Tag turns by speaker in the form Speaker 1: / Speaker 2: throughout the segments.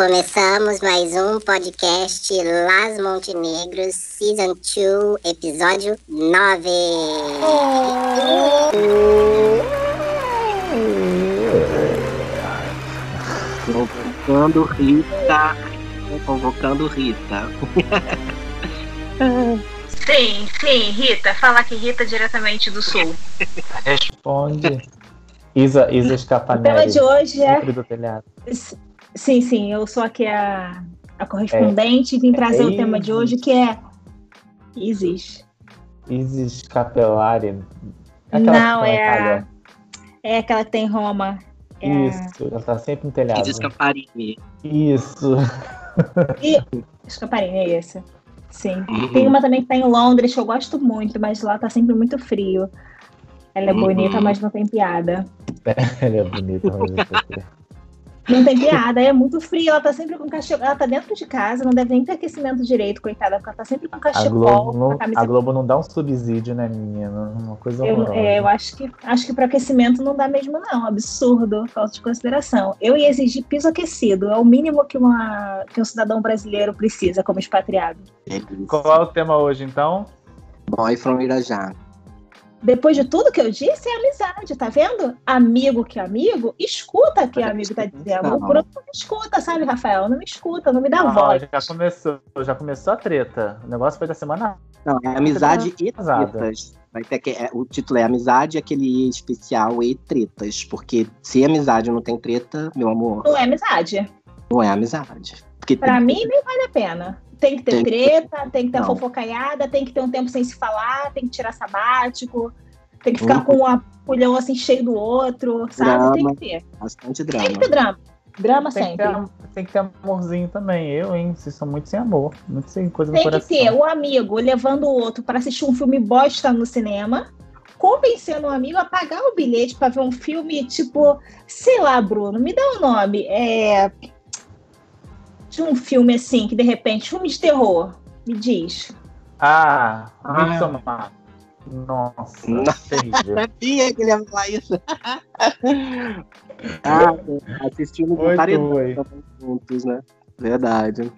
Speaker 1: Começamos mais um podcast Las Montenegros, Season 2, episódio 9.
Speaker 2: Convocando Rita. Convocando Rita.
Speaker 3: Sim, sim, Rita. Fala que Rita diretamente do sul.
Speaker 4: Responde. Isa, Isa
Speaker 5: O tema
Speaker 4: Escapanelli.
Speaker 5: de hoje é.
Speaker 4: sempre do telhado.
Speaker 5: Sim, sim, eu sou aqui a, a correspondente e vim trazer
Speaker 4: É
Speaker 5: o tema de hoje que é. Isis.
Speaker 4: Isis Capelari.
Speaker 5: Não,
Speaker 4: que
Speaker 5: é a-. É aquela que tem em Roma. É a-
Speaker 4: Isso, ela tá sempre no telhado.
Speaker 2: Isis Camparini.
Speaker 4: Isso.
Speaker 5: Escaparini, é esse. Sim.
Speaker 2: Uhum.
Speaker 5: Tem uma também que tá em Londres, que eu gosto muito, mas lá tá sempre muito frio. Ela é
Speaker 2: Uhum.
Speaker 5: bonita, mas não tem piada.
Speaker 4: Ela é bonita, mas não sei.
Speaker 5: Não tem piada, é muito frio. Ela tá sempre com cachecol. Ela tá dentro de casa, não deve nem ter aquecimento direito, coitada, porque ela tá sempre com
Speaker 4: A
Speaker 5: cachecol,
Speaker 4: Globo,
Speaker 5: com
Speaker 4: não,
Speaker 5: a
Speaker 4: a Globo não dá um subsídio, né, menina? Uma coisa
Speaker 5: Eu,
Speaker 4: horrorosa.
Speaker 5: é, eu acho que acho que para aquecimento não dá mesmo, não. Absurdo, falta de consideração. Eu ia exigir piso aquecido, é o mínimo que, uma, que um cidadão brasileiro precisa como expatriado.
Speaker 4: Qual é o tema hoje, então?
Speaker 2: Boy from Irajá.
Speaker 5: Depois de tudo que eu disse, é amizade, tá vendo? Amigo que amigo, escuta o que o amigo tá dizendo. O Bruno não me escuta, sabe, Rafael? Não me escuta, não me dá
Speaker 4: Ah,
Speaker 5: voz.
Speaker 4: já começou, já começou a treta. O negócio foi da semana
Speaker 2: Não, é amizade e tretas. Vai ter que, é, o título é Amizade, aquele especial e tretas. Porque se amizade não tem treta, meu amor,
Speaker 5: Não é amizade.
Speaker 2: não é amizade. Porque
Speaker 5: Pra
Speaker 2: tem-
Speaker 5: mim, nem vale a pena. Tem que ter
Speaker 2: Tem que-
Speaker 5: treta, tem que ter
Speaker 2: Não.
Speaker 5: fofocaiada, tem que ter um tempo sem se falar, tem que tirar sabático, tem que ficar
Speaker 2: Uhum.
Speaker 5: com um apulhão assim cheio do outro, sabe? Tem que ter.
Speaker 2: bastante
Speaker 5: Tem
Speaker 2: drama.
Speaker 5: que ter drama. Drama
Speaker 4: tem que,
Speaker 5: sempre.
Speaker 4: ter, am- tem que ter amorzinho também. Eu, hein? Vocês são muito sem amor. Muito sem coisa no
Speaker 5: Tem que ter o amigo levando o outro pra assistir um filme bosta no cinema, convencendo o amigo a pagar o bilhete pra ver um filme tipo, sei lá, Bruno, me dá um nome. É. De um filme assim, que de repente, filme de terror. Me diz.
Speaker 4: Ah,
Speaker 2: Ah.
Speaker 4: Midsommar. Nossa,
Speaker 2: Não.
Speaker 4: terrível.
Speaker 2: Sabia que ele ia falar isso. ah, assistimos um paredão juntos, né? Verdade.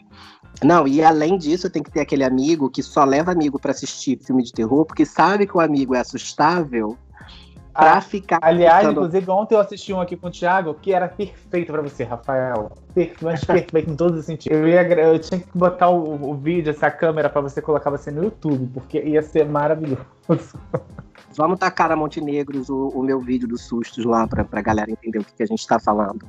Speaker 2: Não, e além disso, tem que ter aquele amigo que só leva amigo pra assistir filme de terror, porque sabe que o amigo é assustável pra
Speaker 4: Ah,
Speaker 2: ficar.
Speaker 4: Aliás, inclusive, ontem eu assisti um aqui com o Thiago que era perfeito pra você, Rafael. Perfeito, mas perfeito em todos os sentidos. Eu, ia, eu tinha que botar o, o vídeo, essa câmera, pra você colocar você no YouTube, porque ia ser maravilhoso.
Speaker 2: Vamos tacar na Montenegros o, o meu vídeo dos sustos lá pra, pra galera entender o que, que a gente tá falando.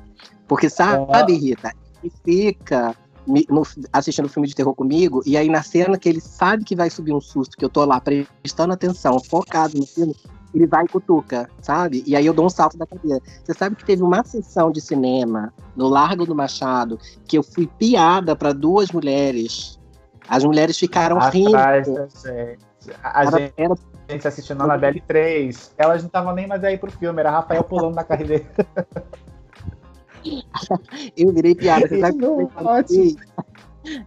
Speaker 2: Porque sabe, Rita, ele fica no- assistindo filme de terror comigo, e aí na cena que ele sabe que vai subir um susto, que eu tô lá prestando atenção, focado no filme, ele vai e cutuca, sabe? E aí eu dou um salto da cadeira. Você sabe que teve uma sessão de cinema no Largo do Machado que eu fui piada pra duas mulheres. As mulheres ficaram
Speaker 4: Atrás
Speaker 2: rindo.
Speaker 4: da gente. A,
Speaker 2: Era-
Speaker 4: gente,
Speaker 2: era
Speaker 4: gente assistindo a Anabelle 3. Elas não estavam nem mais aí pro filme, era Rafael pulando na carreira.
Speaker 2: Eu virei piada. Você sabe
Speaker 4: Não,
Speaker 2: que eu levantei?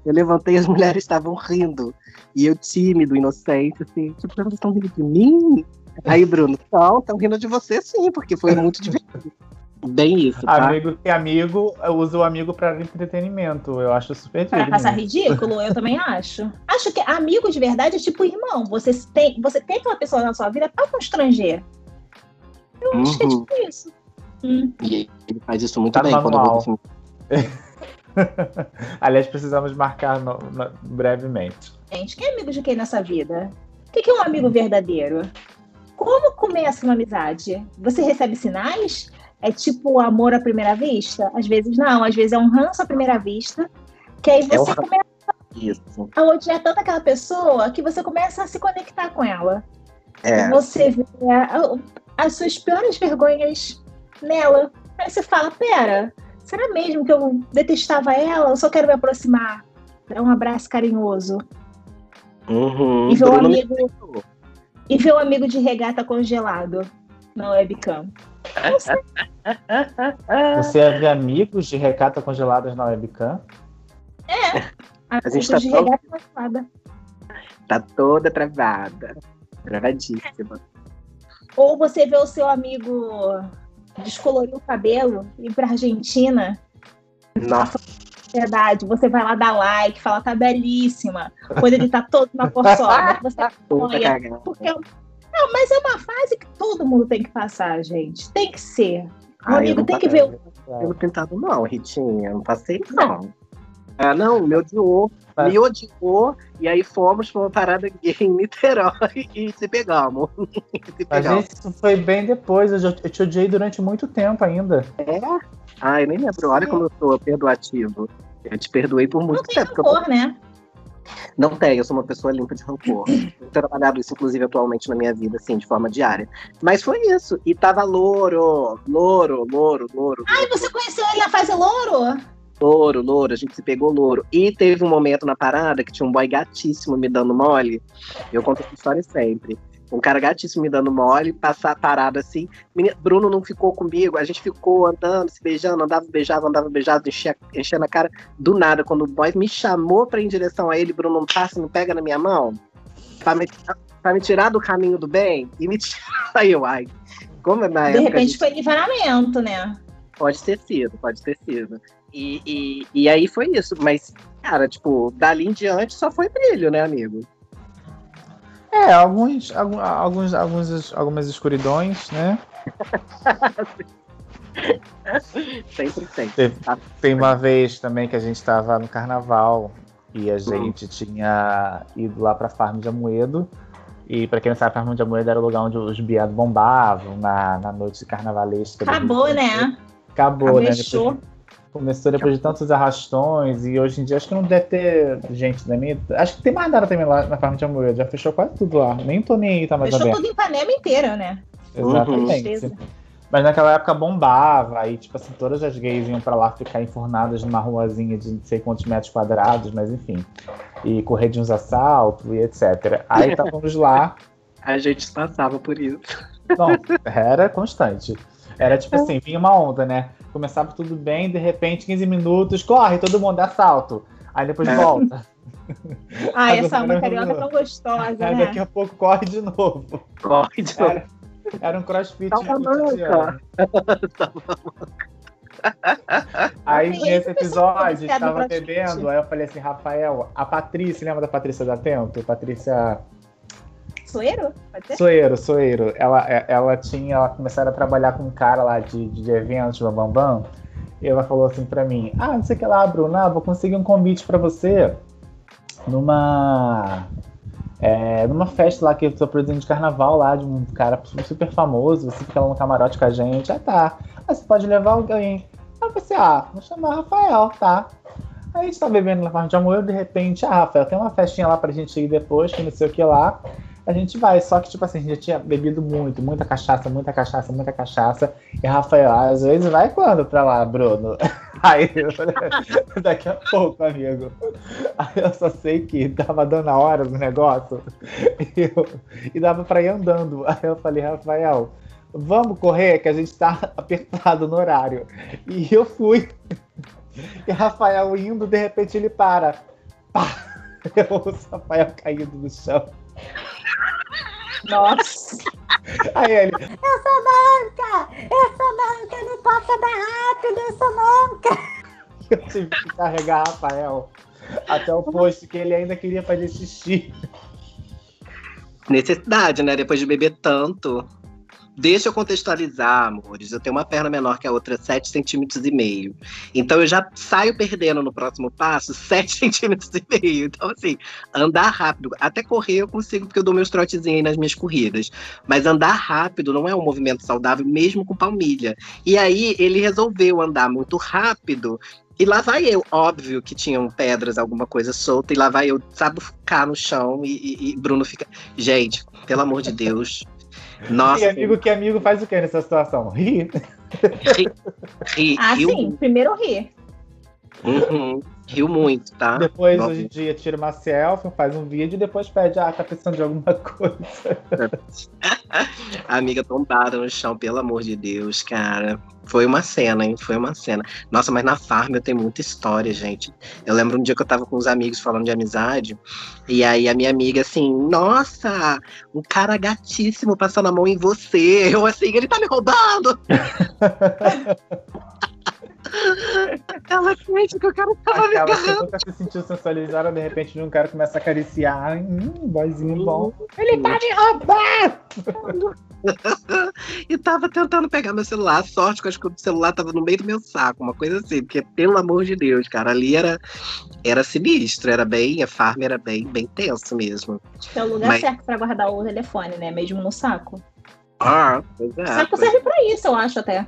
Speaker 2: Eu levantei as mulheres estavam rindo. E eu, tímido, inocente, assim, tipo, elas estão rindo de mim? Aí, Bruno, não, estão rindo de você sim, porque foi muito divertido. Bem isso, tá?
Speaker 4: Amigo que amigo, eu uso o amigo pra entretenimento. Eu acho super
Speaker 5: Pra
Speaker 4: digno.
Speaker 5: passar ridículo, eu também acho. Acho que amigo de verdade é tipo irmão. Você tem, você tem aquela pessoa na sua vida pra constranger. Eu acho que é
Speaker 2: Uhum.
Speaker 5: tipo isso. Hum.
Speaker 2: E ele faz isso muito
Speaker 4: Tá
Speaker 2: bem quando eu vou filme.
Speaker 4: Aliás, precisamos marcar no- no- brevemente.
Speaker 5: Gente, quem é amigo de quem nessa vida? O que que é um amigo verdadeiro? Como começa uma amizade? Você recebe sinais? É tipo amor à primeira vista? Às vezes não, às vezes é um ranço à primeira vista, que aí
Speaker 2: É
Speaker 5: você
Speaker 2: ranço.
Speaker 5: começa
Speaker 2: Isso.
Speaker 5: a odiar tanto aquela pessoa que você começa a se conectar com ela.
Speaker 2: É.
Speaker 5: Você vê a- as suas piores vergonhas nela. Aí você fala, pera, será mesmo que eu detestava ela? Eu só quero me aproximar. Dar um abraço carinhoso.
Speaker 2: Uhum.
Speaker 5: E ver o amigo. E ver o amigo de regata congelado na webcam.
Speaker 4: Você é ver amigos de recata congeladas na webcam?
Speaker 2: A gente tá
Speaker 5: de
Speaker 2: tão-
Speaker 5: regata congelada.
Speaker 2: Tá toda travada. Travadíssima.
Speaker 5: Ou você vê o seu amigo descolorir o cabelo e ir pra Argentina
Speaker 2: Nossa,
Speaker 5: Verdade, você vai lá dar like, fala tá belíssima. Quando ele tá todo na porçola, você apoia. Porque é não, mas é uma fase que todo mundo tem que passar, gente. Tem que ser. O
Speaker 2: Ah,
Speaker 5: amigo tem
Speaker 2: não
Speaker 5: que ver o.
Speaker 2: Eu não tentado, não, Ritinha. Não passei, não. Ah, não, me odiou.
Speaker 4: Mas-
Speaker 2: Me odiou. E aí fomos pra uma parada gay em Niterói e se pegamos. se
Speaker 4: A
Speaker 2: pegamos.
Speaker 4: gente isso foi bem depois, eu te odiei durante muito tempo ainda.
Speaker 2: É? Ai, eu nem lembro. Olha como eu sou perdoativo. Eu te perdoei por muito
Speaker 5: Não tem
Speaker 2: tempo. eu-
Speaker 5: rancor, né?
Speaker 2: Não tenho, eu sou uma pessoa limpa de rancor. Tenho trabalhado isso, inclusive, atualmente na minha vida, assim, de forma diária. Mas foi isso. E tava louro, louro, louro, louro.
Speaker 5: Ai, você conheceu ele na fase louro?
Speaker 2: Louro, louro, a gente se pegou louro. E teve um momento na parada que tinha um boy gatíssimo me dando mole. Eu conto essa história sempre. Um cara gatíssimo me dando mole, passar a parada assim. Bruno não ficou comigo, a gente ficou andando, se beijando, andava, beijava, andava, beijava, enchia, enchendo a cara. Do nada, quando o boy me chamou pra ir em direção a ele, Bruno não passa, não pega na minha mão, pra me, pra me tirar do caminho do bem, e me tirar. Aí eu, ai. Como é na
Speaker 5: De
Speaker 2: época,
Speaker 5: repente
Speaker 2: gente-
Speaker 5: foi livramento, né?
Speaker 2: Pode ter sido, pode ter sido. E, e, e aí foi isso. Mas, cara, tipo, dali em diante só foi brilho, né, amigo?
Speaker 4: É, alguns, alguns, alguns, algumas escuridões, né?
Speaker 2: Sempre tem.
Speaker 4: Teve- Tem uma vez também que a gente estava no carnaval e a gente tinha ido lá pra Farm de Amoedo. E pra quem não sabe, Farm de Amoedo era o lugar onde os biados bombavam na, na noite carnavalesca.
Speaker 5: Acabou, né?
Speaker 4: Acabou, né?
Speaker 5: Fechou.
Speaker 4: Depois- começou depois de tantos arrastões e hoje em dia acho que não deve ter gente da minha. Acho que tem mais nada também lá na Farm de Amoedo. Já fechou quase tudo lá. Nem tô nem aí, tá mais
Speaker 5: Fechou
Speaker 4: aberto.
Speaker 5: tudo em Ipanema inteira, né?
Speaker 4: Exatamente.
Speaker 5: Tristeza.
Speaker 4: Mas naquela época bombava, aí, tipo assim, todas as gays iam pra lá ficar enfurnadas numa ruazinha de não sei quantos metros quadrados, mas enfim. E correr de uns assaltos e etc. Aí estávamos lá,
Speaker 2: A gente passava por isso.
Speaker 4: não, era constante. Era tipo assim, vinha uma onda, né? Começava tudo bem, de repente, 15 minutos, corre, todo mundo, assalto. Aí depois
Speaker 2: É.
Speaker 4: volta.
Speaker 5: Ai,
Speaker 4: Agora
Speaker 5: essa alma
Speaker 4: eu-
Speaker 5: carioca é tão gostosa,
Speaker 4: Aí
Speaker 5: né?
Speaker 4: daqui a pouco corre de novo.
Speaker 2: Corre de novo.
Speaker 4: Era, era um crossfit
Speaker 2: Salamanca.
Speaker 4: cotidiano. Aí
Speaker 5: Tem
Speaker 4: nesse
Speaker 5: esse pessoal
Speaker 4: episódio, a gente
Speaker 5: viciado no
Speaker 4: tava
Speaker 5: crossfit.
Speaker 4: bebendo, aí eu falei assim, Rafael, a Patrícia, lembra da Patrícia da Tento? Patrícia
Speaker 5: Soeiro? Pode ser?
Speaker 4: Soeiro, Soeiro. Ela, é- ela tinha, ela começaram a trabalhar com um cara lá de, de eventos, Bambam Bam, e ela falou assim pra mim, ah, não sei o que lá, Bruno, ah, vou conseguir um convite pra você numa... é, numa festa lá que eu tô produzindo de carnaval lá, de um cara super famoso, você fica lá no camarote com a gente, ah tá, ah, você pode levar alguém. Aí eu pensei, ah, vou chamar Rafael, tá? Aí a gente tá bebendo na parte de amor, de repente, ah, Rafael, tem uma festinha lá pra gente ir depois, que não sei o que lá. A gente vai, só que, tipo assim, a gente já tinha bebido muito, muita cachaça, muita cachaça, muita cachaça. E Rafael, às vezes vai quando pra lá, Bruno? Aí eu falei, daqui a pouco, amigo. Aí eu só sei que tava dando a hora do negócio e, eu- e dava pra ir andando. Aí eu falei, Rafael, vamos correr, que a gente tá apertado no horário. E eu fui. E Rafael indo, de repente ele para. Pá! Eu ouço Rafael caindo no chão.
Speaker 5: Nossa.
Speaker 4: Aí ele,
Speaker 1: Essa manca! Essa manca não pode andar rápido, essa manca!
Speaker 4: eu tive que carregar Rafael até o posto que ele ainda queria fazer xixi.
Speaker 2: Necessidade, né? Depois de beber tanto. Deixa eu contextualizar, amores. Eu tenho uma perna menor que a outra, 7 centímetros e meio. Então eu já saio perdendo no próximo passo 7 centímetros e meio. Então, assim, andar rápido. Até correr eu consigo, porque eu dou meus trotezinhos aí nas minhas corridas. Mas andar rápido não é um movimento saudável, mesmo com palmilha. E aí ele resolveu andar muito rápido. E lá vai eu, óbvio que tinham pedras, alguma coisa solta, e lá vai eu, sabe, ficar no chão e, e- e Bruno fica. Gente, pelo amor de Deus. Nossa,
Speaker 4: E amigo que amigo faz o que nessa situação? Ri.
Speaker 2: ri, ri,
Speaker 5: Ah,
Speaker 2: riu,
Speaker 5: sim. Primeiro rir.
Speaker 2: Uhum, riu muito, tá?
Speaker 4: Depois,
Speaker 2: Nossa.
Speaker 4: hoje em dia, tira uma selfie, faz um vídeo e depois pede, ah, tá precisando de alguma coisa.
Speaker 2: Amiga tombada no chão, pelo amor de Deus, cara. Foi uma cena, hein? Foi uma cena. Nossa, mas na farm eu tenho muita história, gente. Eu lembro um dia que eu tava com uns amigos falando de amizade, e aí a minha amiga assim, nossa, um cara gatíssimo passando a mão em você. Eu assim, ele tá me roubando! Ela sente que o cara tava me
Speaker 4: Aquela
Speaker 2: agarrando.
Speaker 4: nunca se sentiu sensualizada, de repente um cara começa a acariciar. Hum, boyzinho bom. Ele tá me roubando!
Speaker 2: e tava tentando pegar meu celular. Sorte que eu acho que o celular tava no meio do meu saco, uma coisa assim. Porque, pelo amor de Deus, cara, ali era, era sinistro, era bem, a farm era bem, bem tenso mesmo.
Speaker 5: É o lugar
Speaker 2: Mas-
Speaker 5: certo pra guardar o telefone, né? Mesmo no saco.
Speaker 2: Ah, pois é.
Speaker 5: O saco serve pra isso, eu acho até.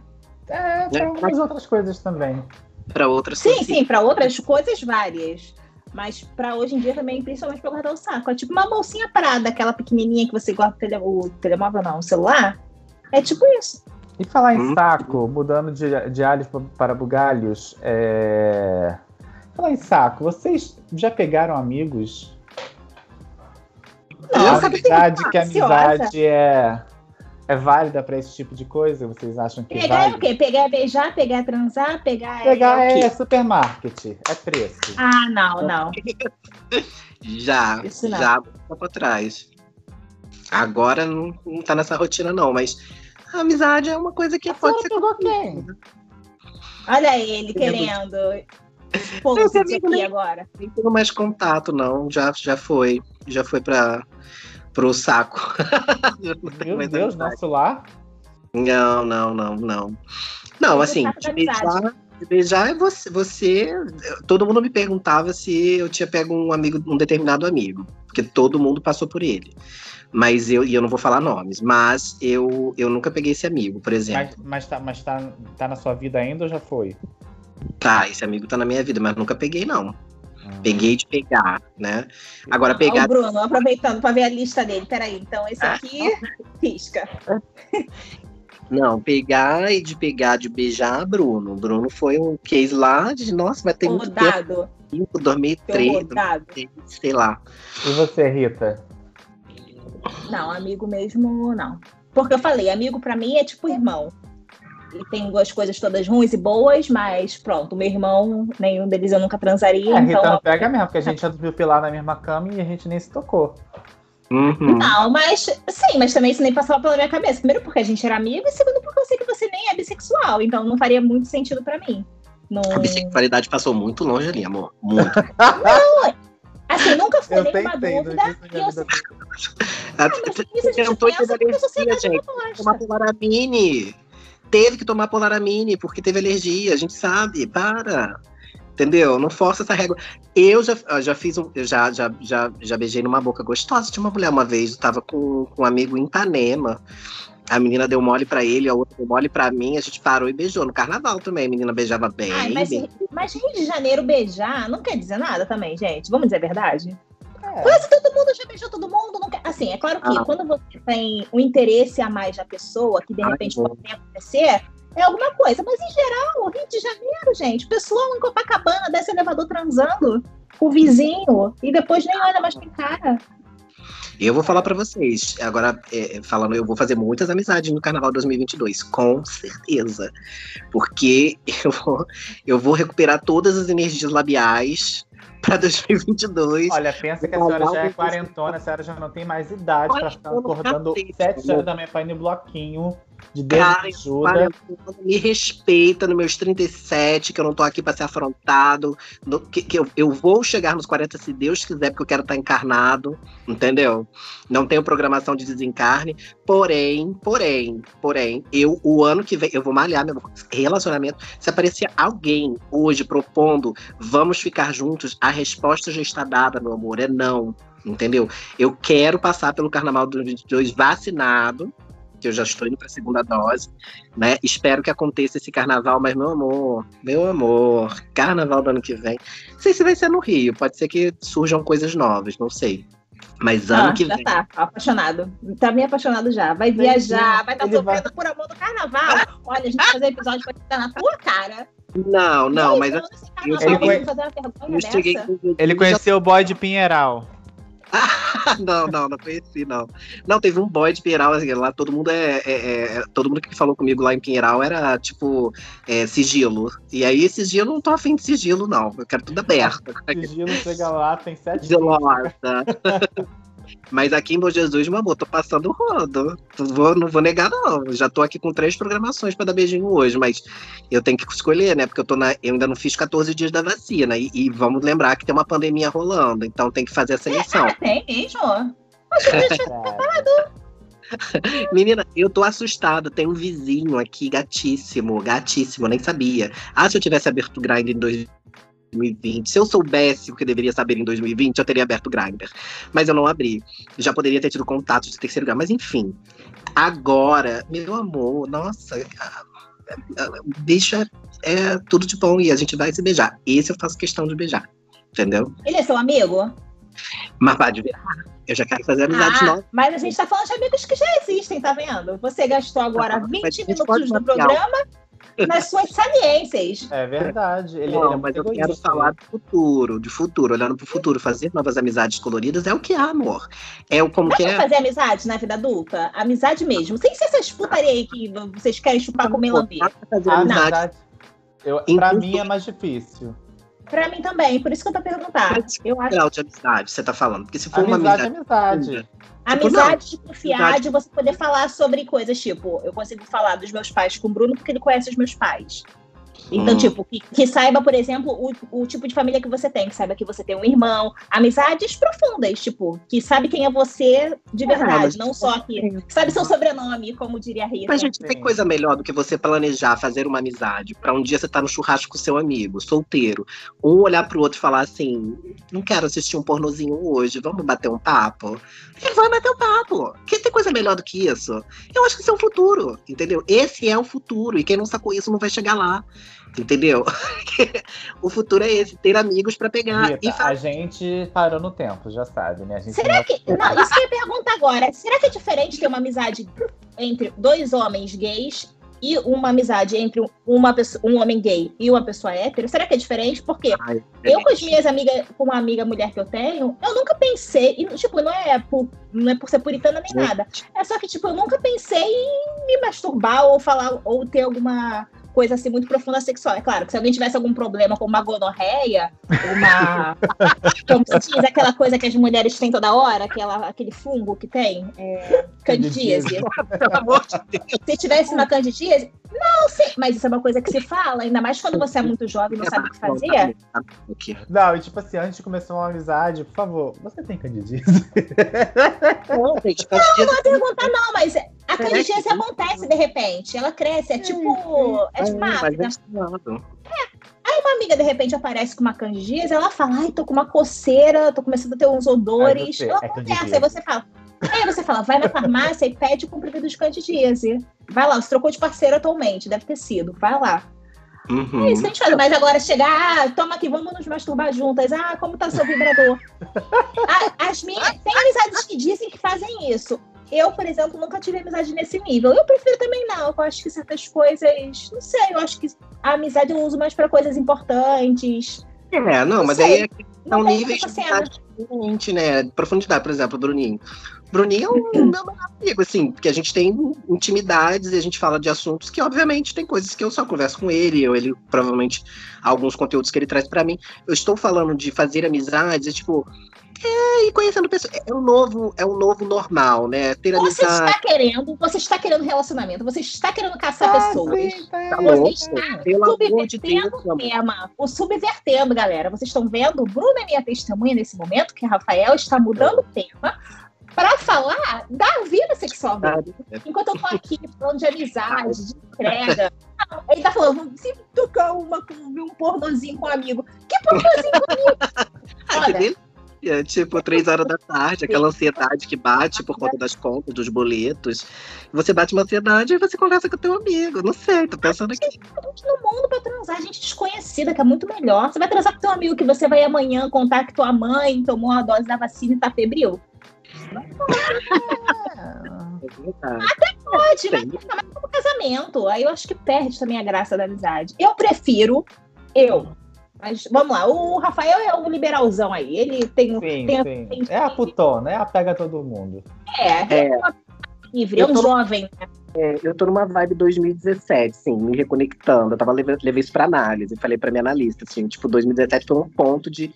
Speaker 4: É, tem algumas outras coisas também.
Speaker 2: Pra outras
Speaker 5: Sim,
Speaker 2: coisas.
Speaker 5: sim, pra outras coisas várias. Mas pra hoje em dia também, principalmente pra guardar o saco. É tipo uma bolsinha parada, aquela pequenininha que você guarda o, tele- o telemóvel, não, o celular. É tipo isso.
Speaker 4: E falar em
Speaker 2: Hum.
Speaker 4: saco, mudando de, de alhos pa- para bugalhos, é... Falar em saco, vocês já pegaram amigos?
Speaker 2: Eu
Speaker 4: a que a amizade é, é válida para esse tipo de coisa? Vocês acham que
Speaker 5: Pegar é o
Speaker 4: vale?
Speaker 5: quê? Pegar é beijar, pegar é transar, pegar é.
Speaker 4: Pegar
Speaker 5: é
Speaker 4: é supermarket, é preço.
Speaker 5: Ah, não, não.
Speaker 2: Já,
Speaker 5: Isso não.
Speaker 2: já pra trás. Agora não, não tá nessa rotina, não, mas a amizade é uma coisa que pode ser.
Speaker 4: pegou quem?
Speaker 5: Olha ele querendo
Speaker 2: amigo
Speaker 5: aqui
Speaker 2: nem-
Speaker 5: agora.
Speaker 2: Nem tenho mais contato, não. Já, já foi. Já foi pra, pro saco.
Speaker 4: Meu Deus, nosso lar?
Speaker 2: Não, não, não, não. Não, assim, de beijar, de beijar é você, você. Todo mundo me perguntava se eu tinha pego um amigo, um determinado amigo. Porque todo mundo passou por ele. Mas eu, e eu não vou falar nomes, mas eu, eu nunca peguei esse amigo, por exemplo.
Speaker 4: Mas, mas, tá, mas tá, tá na sua vida ainda ou já foi?
Speaker 2: Tá, esse amigo tá na minha vida, mas nunca peguei, não. Peguei de pegar, né? Agora,
Speaker 5: Ó,
Speaker 2: pegar.
Speaker 5: o Bruno, aproveitando pra ver a lista dele. Peraí, então esse
Speaker 2: Ah.
Speaker 5: aqui pisca.
Speaker 2: Não, pegar e de pegar, de beijar, Bruno. Bruno foi um case lá de, nossa, vai ter muito tempo,
Speaker 5: Rodado.
Speaker 2: 2003,
Speaker 5: Rodado.
Speaker 2: 2006, sei lá.
Speaker 4: E você, Rita?
Speaker 5: Não, amigo mesmo, não. Porque eu falei, amigo pra mim é tipo irmão. Tem as coisas todas ruins e boas, mas pronto, meu irmão, nenhum deles eu nunca transaria,
Speaker 4: É, a Rita
Speaker 5: então.
Speaker 4: não pega mesmo, porque a gente já dormiu pilar na mesma cama e a gente nem se tocou.
Speaker 2: Uhum.
Speaker 5: Não, mas sim, mas também isso nem passava pela minha cabeça. Primeiro porque a gente era amigo, e segundo porque eu sei que você nem é bissexual, então não faria muito sentido pra mim. Não...
Speaker 2: A bissexualidade passou muito longe ali, amor. Muito.
Speaker 5: Assim, nunca foi nenhuma
Speaker 4: não
Speaker 5: dúvida. E eu.
Speaker 2: Ah,
Speaker 5: mas isso a gente
Speaker 2: tentou
Speaker 5: pensa porque a sociedade
Speaker 2: gente.
Speaker 5: não gosta.
Speaker 2: polaramine. Teve que tomar polaramine porque teve alergia, a gente sabe. Para. Entendeu? Não força essa régua. Eu já, já fiz um. Eu já, já, já, já beijei numa boca gostosa de uma mulher uma vez. Eu tava com, com um amigo em Ipanema. A menina deu mole pra ele, a outra deu mole pra mim. A gente parou e beijou. No carnaval também, a menina beijava bem.
Speaker 5: Ai, mas,
Speaker 2: bem.
Speaker 5: mas Rio de Janeiro beijar não quer dizer nada também, gente. Vamos dizer a verdade?
Speaker 4: É.
Speaker 5: Quase todo mundo já beijou todo mundo. Não quer... Assim, é claro que
Speaker 2: Ah.
Speaker 5: quando você tem um interesse a mais na pessoa, que de
Speaker 2: Ai,
Speaker 5: repente
Speaker 2: bom.
Speaker 5: pode acontecer, é alguma coisa. Mas em geral, Rio de Janeiro, gente, o pessoal em Copacabana desce elevador transando com o vizinho e depois nem olha mais pra cara.
Speaker 2: Eu vou falar pra vocês. Agora, é, falando, eu vou fazer muitas amizades no Carnaval 2022, com certeza. Porque eu vou, eu vou recuperar todas as energias labiais pra 2022.
Speaker 4: Olha, pensa que a senhora já é quarentona, a senhora já não tem mais idade pra ficar acordando
Speaker 2: cacete,
Speaker 4: 7 horas da manhã pra ir no bloquinho de Deus
Speaker 2: Cara,
Speaker 4: me ajuda.
Speaker 2: Me respeita nos meus 37, que eu não tô aqui pra ser afrontado. no- que que eu, eu vou chegar nos 40 se Deus quiser, porque eu quero estar encarnado, entendeu? Não tenho programação de desencarne. Porém, porém, porém, eu, o ano que vem, eu vou malhar meu relacionamento. Se aparecer alguém hoje propondo vamos ficar juntos, a resposta já está dada, meu amor, é não. Entendeu? Eu quero passar pelo carnaval 2022 vacinado, que eu já estou indo para a segunda dose, né? Espero que aconteça esse carnaval, mas meu amor, meu amor, carnaval do ano que vem. Não sei se vai ser no Rio, pode ser que surjam coisas novas, não sei. Mas ano
Speaker 5: Ah,
Speaker 2: que
Speaker 5: já
Speaker 2: vem.
Speaker 5: tá, apaixonado. Tá bem apaixonado já. Vai viajar, vai estar
Speaker 4: ele
Speaker 5: sofrendo por amor do carnaval. Olha, a gente vai fazer episódio pra estar na tua cara.
Speaker 2: Não, não, mas eu
Speaker 4: cheguei-
Speaker 2: eu cheguei
Speaker 5: dessa.
Speaker 2: com
Speaker 4: Ele conheceu o boy de Pinheiral.
Speaker 2: não, não, não conheci, não. Não, teve um boy de Pinheiral, assim, lá todo mundo é, é- é- Todo mundo que falou comigo lá em Pinheiral era, tipo, é, sigilo. E aí, sigilo, não tô afim de sigilo, não. Eu quero tudo aberto.
Speaker 4: Sigilo chega lá, tem 7
Speaker 2: Sigilosa. Mas aqui em Bom Jesus, meu amor, tô passando o rodo. Vou, não vou negar, não. Já tô aqui com três programações pra dar beijinho hoje, mas eu tenho que escolher, né? Porque eu, tô na, eu ainda não fiz 14 dias da vacina. E, e vamos lembrar que tem uma pandemia rolando, então tem que fazer a seleção.
Speaker 5: Ah, tem mesmo. Poxa,
Speaker 2: Menina, eu tô assustada. Tem um vizinho aqui, gatíssimo, gatíssimo, nem sabia. Ah, se eu tivesse aberto o grind em 2020, se eu soubesse o que deveria saber em 2020, eu teria aberto o Grindr. Mas eu não abri. Já poderia ter tido contato de terceiro grau. Mas enfim, agora, meu amor, nossa, bicha é tudo de bom e a gente vai se beijar. Esse eu faço questão de beijar, entendeu?
Speaker 5: Ele é seu amigo?
Speaker 2: Mas pode ver. Eu já quero fazer amizade
Speaker 5: Ah,
Speaker 2: nova.
Speaker 5: mas a gente tá falando de amigos que já existem, tá vendo? Você gastou agora
Speaker 2: Ah, mas
Speaker 5: 20
Speaker 2: a gente
Speaker 5: minutos do programa nas suas saliências.
Speaker 4: É verdade. Ele, ele é
Speaker 2: mas eu quero falar do futuro, de futuro, olhando pro futuro. Fazer novas amizades coloridas é o que há, amor. É o como
Speaker 5: Dá
Speaker 2: que é.
Speaker 5: fazer amizade na vida adulta? Amizade mesmo. Sem ser essas putaria aí que vocês querem chupar com
Speaker 4: A
Speaker 2: amizade.
Speaker 4: eu, pra mim é mais difícil.
Speaker 5: Pra mim também, por isso que eu tô perguntando. Eu acho
Speaker 2: grau de amizade você tá falando? Porque se for uma
Speaker 4: Amizade é
Speaker 2: amizade.
Speaker 4: amizade.
Speaker 5: amizade de confiar,
Speaker 2: Amizade.
Speaker 5: de você poder falar sobre coisas tipo, eu consigo falar dos meus pais com o Bruno porque ele conhece os meus pais. Então,
Speaker 2: Hum.
Speaker 5: tipo, que, que saiba, por exemplo, o, o tipo de família que você tem, que saiba que você tem um irmão, amizades profundas, tipo, que sabe quem é você de verdade,
Speaker 2: mas-
Speaker 5: não só que, que sabe seu sobrenome, como diria a Rita.
Speaker 2: Mas, gente, tem coisa melhor do que você planejar fazer uma amizade pra um dia você tá no churrasco com seu amigo, solteiro. Um olhar pro outro e falar assim: não quero assistir um pornozinho hoje, vamos bater um papo? E vai bater um papo. Que tem coisa melhor do que isso? Eu acho que isso é o futuro, entendeu? Esse é o futuro. E quem não sacou isso não vai chegar lá. Entendeu? o futuro é esse, ter amigos pra pegar
Speaker 4: Rita,
Speaker 2: e
Speaker 4: a gente parou no tempo, já sabe, né? A gente
Speaker 5: Será que. Não, isso que eu ia perguntar agora. Será que é diferente ter uma amizade entre dois homens gays e uma amizade entre uma pessoa, um homem gay e uma pessoa hétero? Será que é diferente? Porque
Speaker 2: Ai,
Speaker 5: eu com as minhas amigas, com uma amiga mulher que eu tenho, eu nunca pensei, e tipo, não é por, não é por ser puritana nem nada. É só que, tipo, eu nunca pensei em me masturbar ou falar, ou ter alguma coisa assim muito profunda sexual. É claro que se alguém tivesse algum problema com uma gonorreia, uma. como se diz, aquela coisa que as mulheres têm toda hora, aquela, aquele fungo que tem, é, candidíase.
Speaker 2: Pelo amor de Deus.
Speaker 5: Se tivesse uma candidíase, não sei, mas isso é uma coisa que se fala, ainda mais quando você é muito jovem e não sabe o que fazer.
Speaker 4: Não, e tipo assim, antes de começar uma amizade, por favor, você tem candidíase?
Speaker 2: Não, gente, candidíase
Speaker 5: Não é perguntar, não, mas a candidíase acontece de repente. Ela cresce, é tipo. É tipo uma
Speaker 2: mas
Speaker 5: áfrica.
Speaker 2: é estranho.
Speaker 5: uma amiga de repente aparece com uma candidíase, ela fala, ai, tô com uma coceira, tô começando a ter uns odores. ela
Speaker 4: é
Speaker 5: conversa, aí você fala. Aí você fala, vai na farmácia e pede o comprimido de candidíase. Vai lá, você trocou de parceiro atualmente, deve ter sido. Vai lá.
Speaker 2: Uhum.
Speaker 5: É isso que a gente faz. Mas agora chegar, ah, toma aqui, vamos nos masturbar juntas. Ah, como tá seu vibrador? Ah, as minhas. Tem amizades que dizem que fazem isso. Eu, por exemplo, nunca tive amizade nesse nível. Eu prefiro também não. Eu acho que certas coisas. Não sei, eu acho que a amizade eu uso mais pra coisas importantes.
Speaker 2: É, não,
Speaker 5: Não
Speaker 2: mas
Speaker 5: sei.
Speaker 2: aí é São níveis de
Speaker 5: essa cena.
Speaker 2: amizade diferente, né? Profundidade, por exemplo, o Bruninho. Bruninho é um meu melhor amigo, assim, porque a gente tem intimidades e a gente fala de assuntos que, obviamente, tem coisas que eu só converso com ele, ou ele, provavelmente, alguns conteúdos que ele traz pra mim. Eu estou falando de fazer amizades, é tipo. É, e conhecendo pessoas. É o novo, é o novo normal, né? Ter
Speaker 5: Você
Speaker 2: amizade.
Speaker 5: está querendo, você está querendo relacionamento, você está querendo caçar pessoas.
Speaker 2: Tá
Speaker 5: Você
Speaker 2: louco?
Speaker 5: está subvertendo o tema. O subvertendo, galera. Vocês estão vendo? O Bruno é minha testemunha nesse momento, que Rafael está mudando o tema para falar da vida sexual dele. Enquanto eu tô aqui falando de amizade, de entrega. Ele tá falando, se tocar uma com um pornozinho com um amigo. Que pornozinho com um amigo?
Speaker 2: Que
Speaker 5: Olha,
Speaker 2: delícia. Tipo, três horas da tarde, aquela ansiedade que bate por conta das contas, dos boletos. Você bate uma ansiedade e você conversa com o teu amigo. Não sei, tô pensando aqui.
Speaker 5: gente no mundo pra transar, gente desconhecida, que é muito melhor. Você vai transar com teu amigo que você vai amanhã contar que tua mãe tomou a dose da vacina e tá febril.
Speaker 2: É verdade.
Speaker 5: Pode, mas
Speaker 2: Sim.
Speaker 5: fica mais como casamento. Aí eu acho que perde também a graça da amizade. Eu prefiro, eu. Mas vamos lá, o Rafael é o liberalzão aí. Ele tem um.
Speaker 4: Sim,
Speaker 5: tem,
Speaker 4: sim.
Speaker 5: tem-
Speaker 4: É a putona, é a pega todo mundo.
Speaker 5: É,
Speaker 2: É.
Speaker 5: é uma livre, é
Speaker 2: Eu
Speaker 5: um
Speaker 2: tô-
Speaker 5: jovem. né?
Speaker 2: É, eu tô numa vibe 2017, sim, me reconectando. Eu tava levando, levei isso pra análise, falei pra minha analista, assim, tipo, 2017 foi um ponto de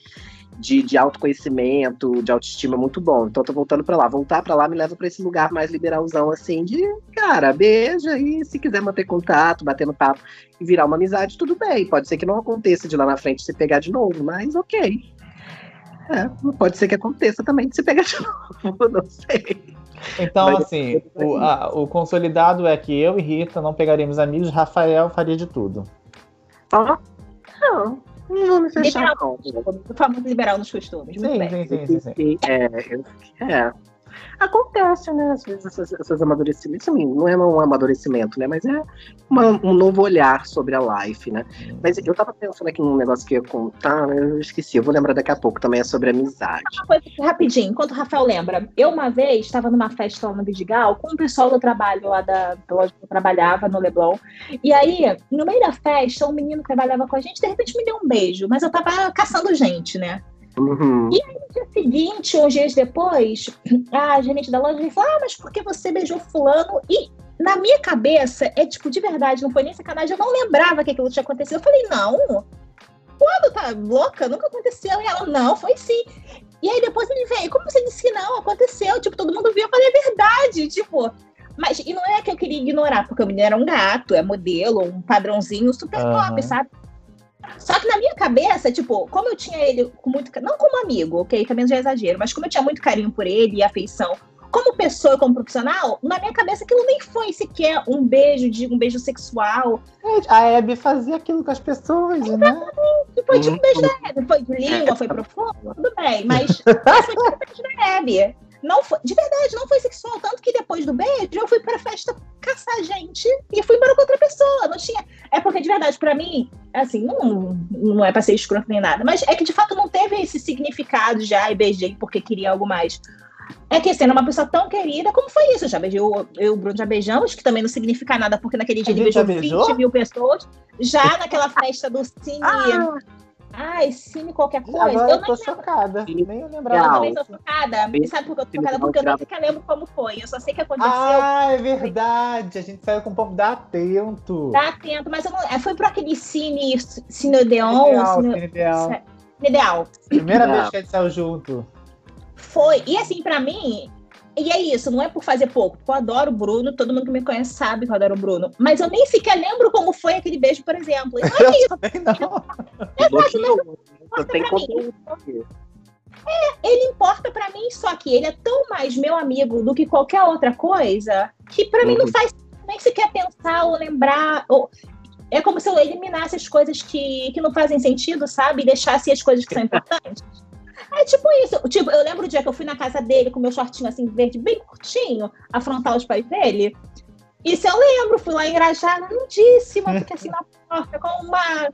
Speaker 2: de, de autoconhecimento, de autoestima muito bom. Então eu tô voltando pra lá. Voltar pra lá me leva pra esse lugar mais liberalzão, assim, de, cara, beija e se quiser manter contato, batendo papo e virar uma amizade, tudo bem. Pode ser que não aconteça de lá na frente se pegar de novo, mas ok. É, pode ser que aconteça também de se pegar de novo, não sei.
Speaker 4: Então,
Speaker 2: Mas-
Speaker 4: assim, o, a- o consolidado é que eu e Rita não pegaríamos amigos, Rafael faria de tudo.
Speaker 2: Ó, não, não vou me fechar,
Speaker 5: Liberal.
Speaker 2: não.
Speaker 5: O famoso liberal nos costumes. Muito
Speaker 4: Sim,
Speaker 5: bem.
Speaker 4: sim, sim, sim, sim.
Speaker 2: Sim, É, eu- é. Acontece, né? Às vezes esses, esses amadurecimentos, assim, não é um amadurecimento, né? Mas é uma- um novo olhar sobre a life, né? Mas eu tava pensando aqui num negócio que eu ia contar, eu esqueci, eu vou lembrar daqui a pouco, também é sobre amizade.
Speaker 5: Uma coisa rapidinho, enquanto o Rafael lembra, eu uma vez estava numa festa lá no Vidigal com o pessoal do trabalho lá da loja que eu trabalhava, no Leblon. E aí, no meio da festa, um menino que trabalhava com a gente, de repente me deu um beijo, mas eu tava caçando gente, né?
Speaker 2: Uhum.
Speaker 5: No dia seguinte, uns dias depois, a gerente da loja me falou: Ah, mas por que você beijou fulano? E na minha cabeça, é tipo, de verdade, não foi nem sacanagem, eu não lembrava que aquilo tinha acontecido. Eu falei, não. Quando tá louca? Nunca aconteceu. E ela, não, foi sim. E aí depois ele veio, como você disse que não, aconteceu, tipo, todo mundo viu, eu falei, é verdade, tipo. Mas, e não é que eu queria ignorar, porque o menino era um gato, é modelo, um padrãozinho super
Speaker 4: Aham.
Speaker 5: top, sabe? Só que na minha cabeça, tipo, como eu tinha ele com muito. Não como amigo, ok? Também já é exagero, mas como eu tinha muito carinho por ele e afeição, como pessoa como profissional, na minha cabeça aquilo nem foi sequer um beijo de um beijo sexual.
Speaker 4: A Abby fazia aquilo com as pessoas, né?
Speaker 5: E foi tipo um beijo
Speaker 2: Uhum.
Speaker 5: da Hebe. Foi de língua, foi profundo, tudo bem, mas foi tipo um beijo da Hebe. Não foi, de verdade, não foi sexual. Tanto que depois do beijo, eu fui pra festa caçar gente e fui embora com outra pessoa. Não tinha. É porque, de verdade, pra mim, assim, não, não é pra ser escroto nem nada, mas é que de fato não teve esse significado de ai, beijei porque queria algo mais. É que era uma pessoa tão querida, como foi isso? Eu já beijei, eu e o Bruno já beijamos, que também não significa nada, porque naquele dia ele beijou
Speaker 4: beijou?
Speaker 5: 20 mil pessoas. Já naquela festa do Cine.
Speaker 2: Ah,
Speaker 5: Ai, Cine qualquer coisa.
Speaker 4: Agora
Speaker 5: eu
Speaker 4: eu tô
Speaker 5: não
Speaker 4: chocada. Nem eu
Speaker 5: eu
Speaker 4: lembrava.
Speaker 5: também sou chocada. E sabe por que eu tô chocada? Porque eu nem sequer lembro como foi. Eu só sei que aconteceu.
Speaker 4: Ah, é verdade. A gente saiu com o povo da Atento.
Speaker 5: Tá atento, mas eu não. é, Foi por aquele Cine Cine Odeon,
Speaker 4: Ideal,
Speaker 5: Cine,
Speaker 4: Cine Ideal.
Speaker 5: Cine Ideal.
Speaker 4: Primeira
Speaker 2: Não.
Speaker 4: vez que a gente saiu junto.
Speaker 5: Foi. E assim, pra mim. E é isso, não é por fazer pouco, porque eu adoro o Bruno, todo mundo que me conhece sabe que eu adoro o Bruno. Mas eu nem sequer lembro como foi aquele beijo, por exemplo. E não é isso,
Speaker 4: não.
Speaker 2: bloqueou. Você tem
Speaker 5: pra mim.
Speaker 2: conteúdo aqui.
Speaker 5: ele importa pra mim, só que ele é tão mais meu amigo do que qualquer outra coisa, que pra mim não
Speaker 2: Uhum.
Speaker 5: faz nem sequer pensar ou lembrar. Ou... É como se eu eliminasse as coisas que, que não fazem sentido, sabe? E deixasse as coisas que são importantes. É tipo isso. Tipo, eu lembro o dia que eu fui na casa dele com meu shortinho assim, verde, bem curtinho, afrontar os pais dele. Isso eu lembro, fui lá engrajada, lindíssima, fiquei assim na porta, com uma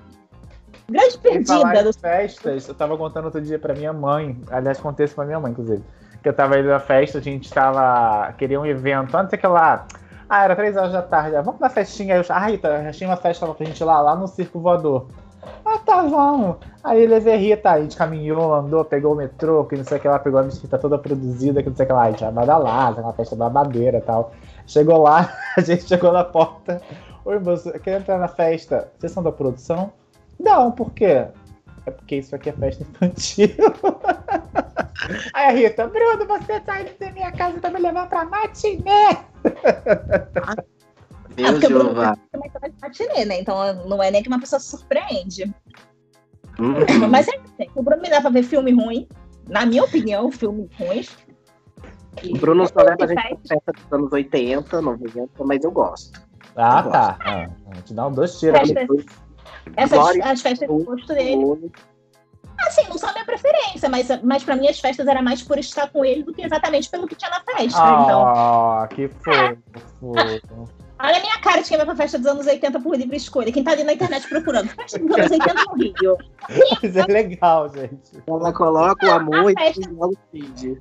Speaker 5: grande perdida.
Speaker 4: em festas, eu tava contando outro dia pra minha mãe. Aliás, contei isso pra minha mãe, inclusive. Que eu tava indo na festa, a gente tava. Queria um evento. Antes sei que lá. Ah, era três horas da tarde. ah, Vamos na festinha. Eu, ah, Rita, já tinha uma festa pra gente ir lá, lá no Circo Voador. Ah, tá, vamos. Aí levei a Rita, a gente caminhou, andou, pegou o metrô, que não sei o que lá, pegou a bicicleta toda produzida, que não sei o que lá. A gente vai badalada, uma festa babadeira e tal. Chegou lá, a gente chegou na porta. Oi, moço, eu queria entrar na festa. Vocês são da produção? Não, por quê? É porque isso aqui é festa infantil. Aí a Rita, Bruno, você saiu da minha casa pra me levar pra matinê.
Speaker 2: Meu
Speaker 5: porque o Bruno
Speaker 2: Jeová.
Speaker 5: também tá de matinê, né? Então não é nem que uma pessoa se surpreende.
Speaker 2: Hum.
Speaker 5: Mas é assim, o Bruno me leva a ver filme ruim, na minha opinião, filme ruins.
Speaker 2: O Bruno só leva a gente festa dos anos 80, 90, mas eu gosto.
Speaker 4: Ah,
Speaker 2: Eu
Speaker 4: tá. Ah, a gente dá um dois tiros.
Speaker 5: Festa-
Speaker 2: Depois,
Speaker 5: Essas
Speaker 2: Glória-
Speaker 5: as festas do gosto dele. Assim, não são a minha preferência, mas, mas pra mim as festas era mais por estar com ele do que exatamente pelo que tinha na festa. Então,
Speaker 4: Ah, que fofo.
Speaker 5: Olha a minha cara de quem vai pra festa dos anos 80 por livre escolha. Quem tá ali na internet procurando festa dos anos 80 no Rio.
Speaker 4: Mas é legal, gente.
Speaker 2: Ela coloca o amor
Speaker 5: A
Speaker 2: e o feed.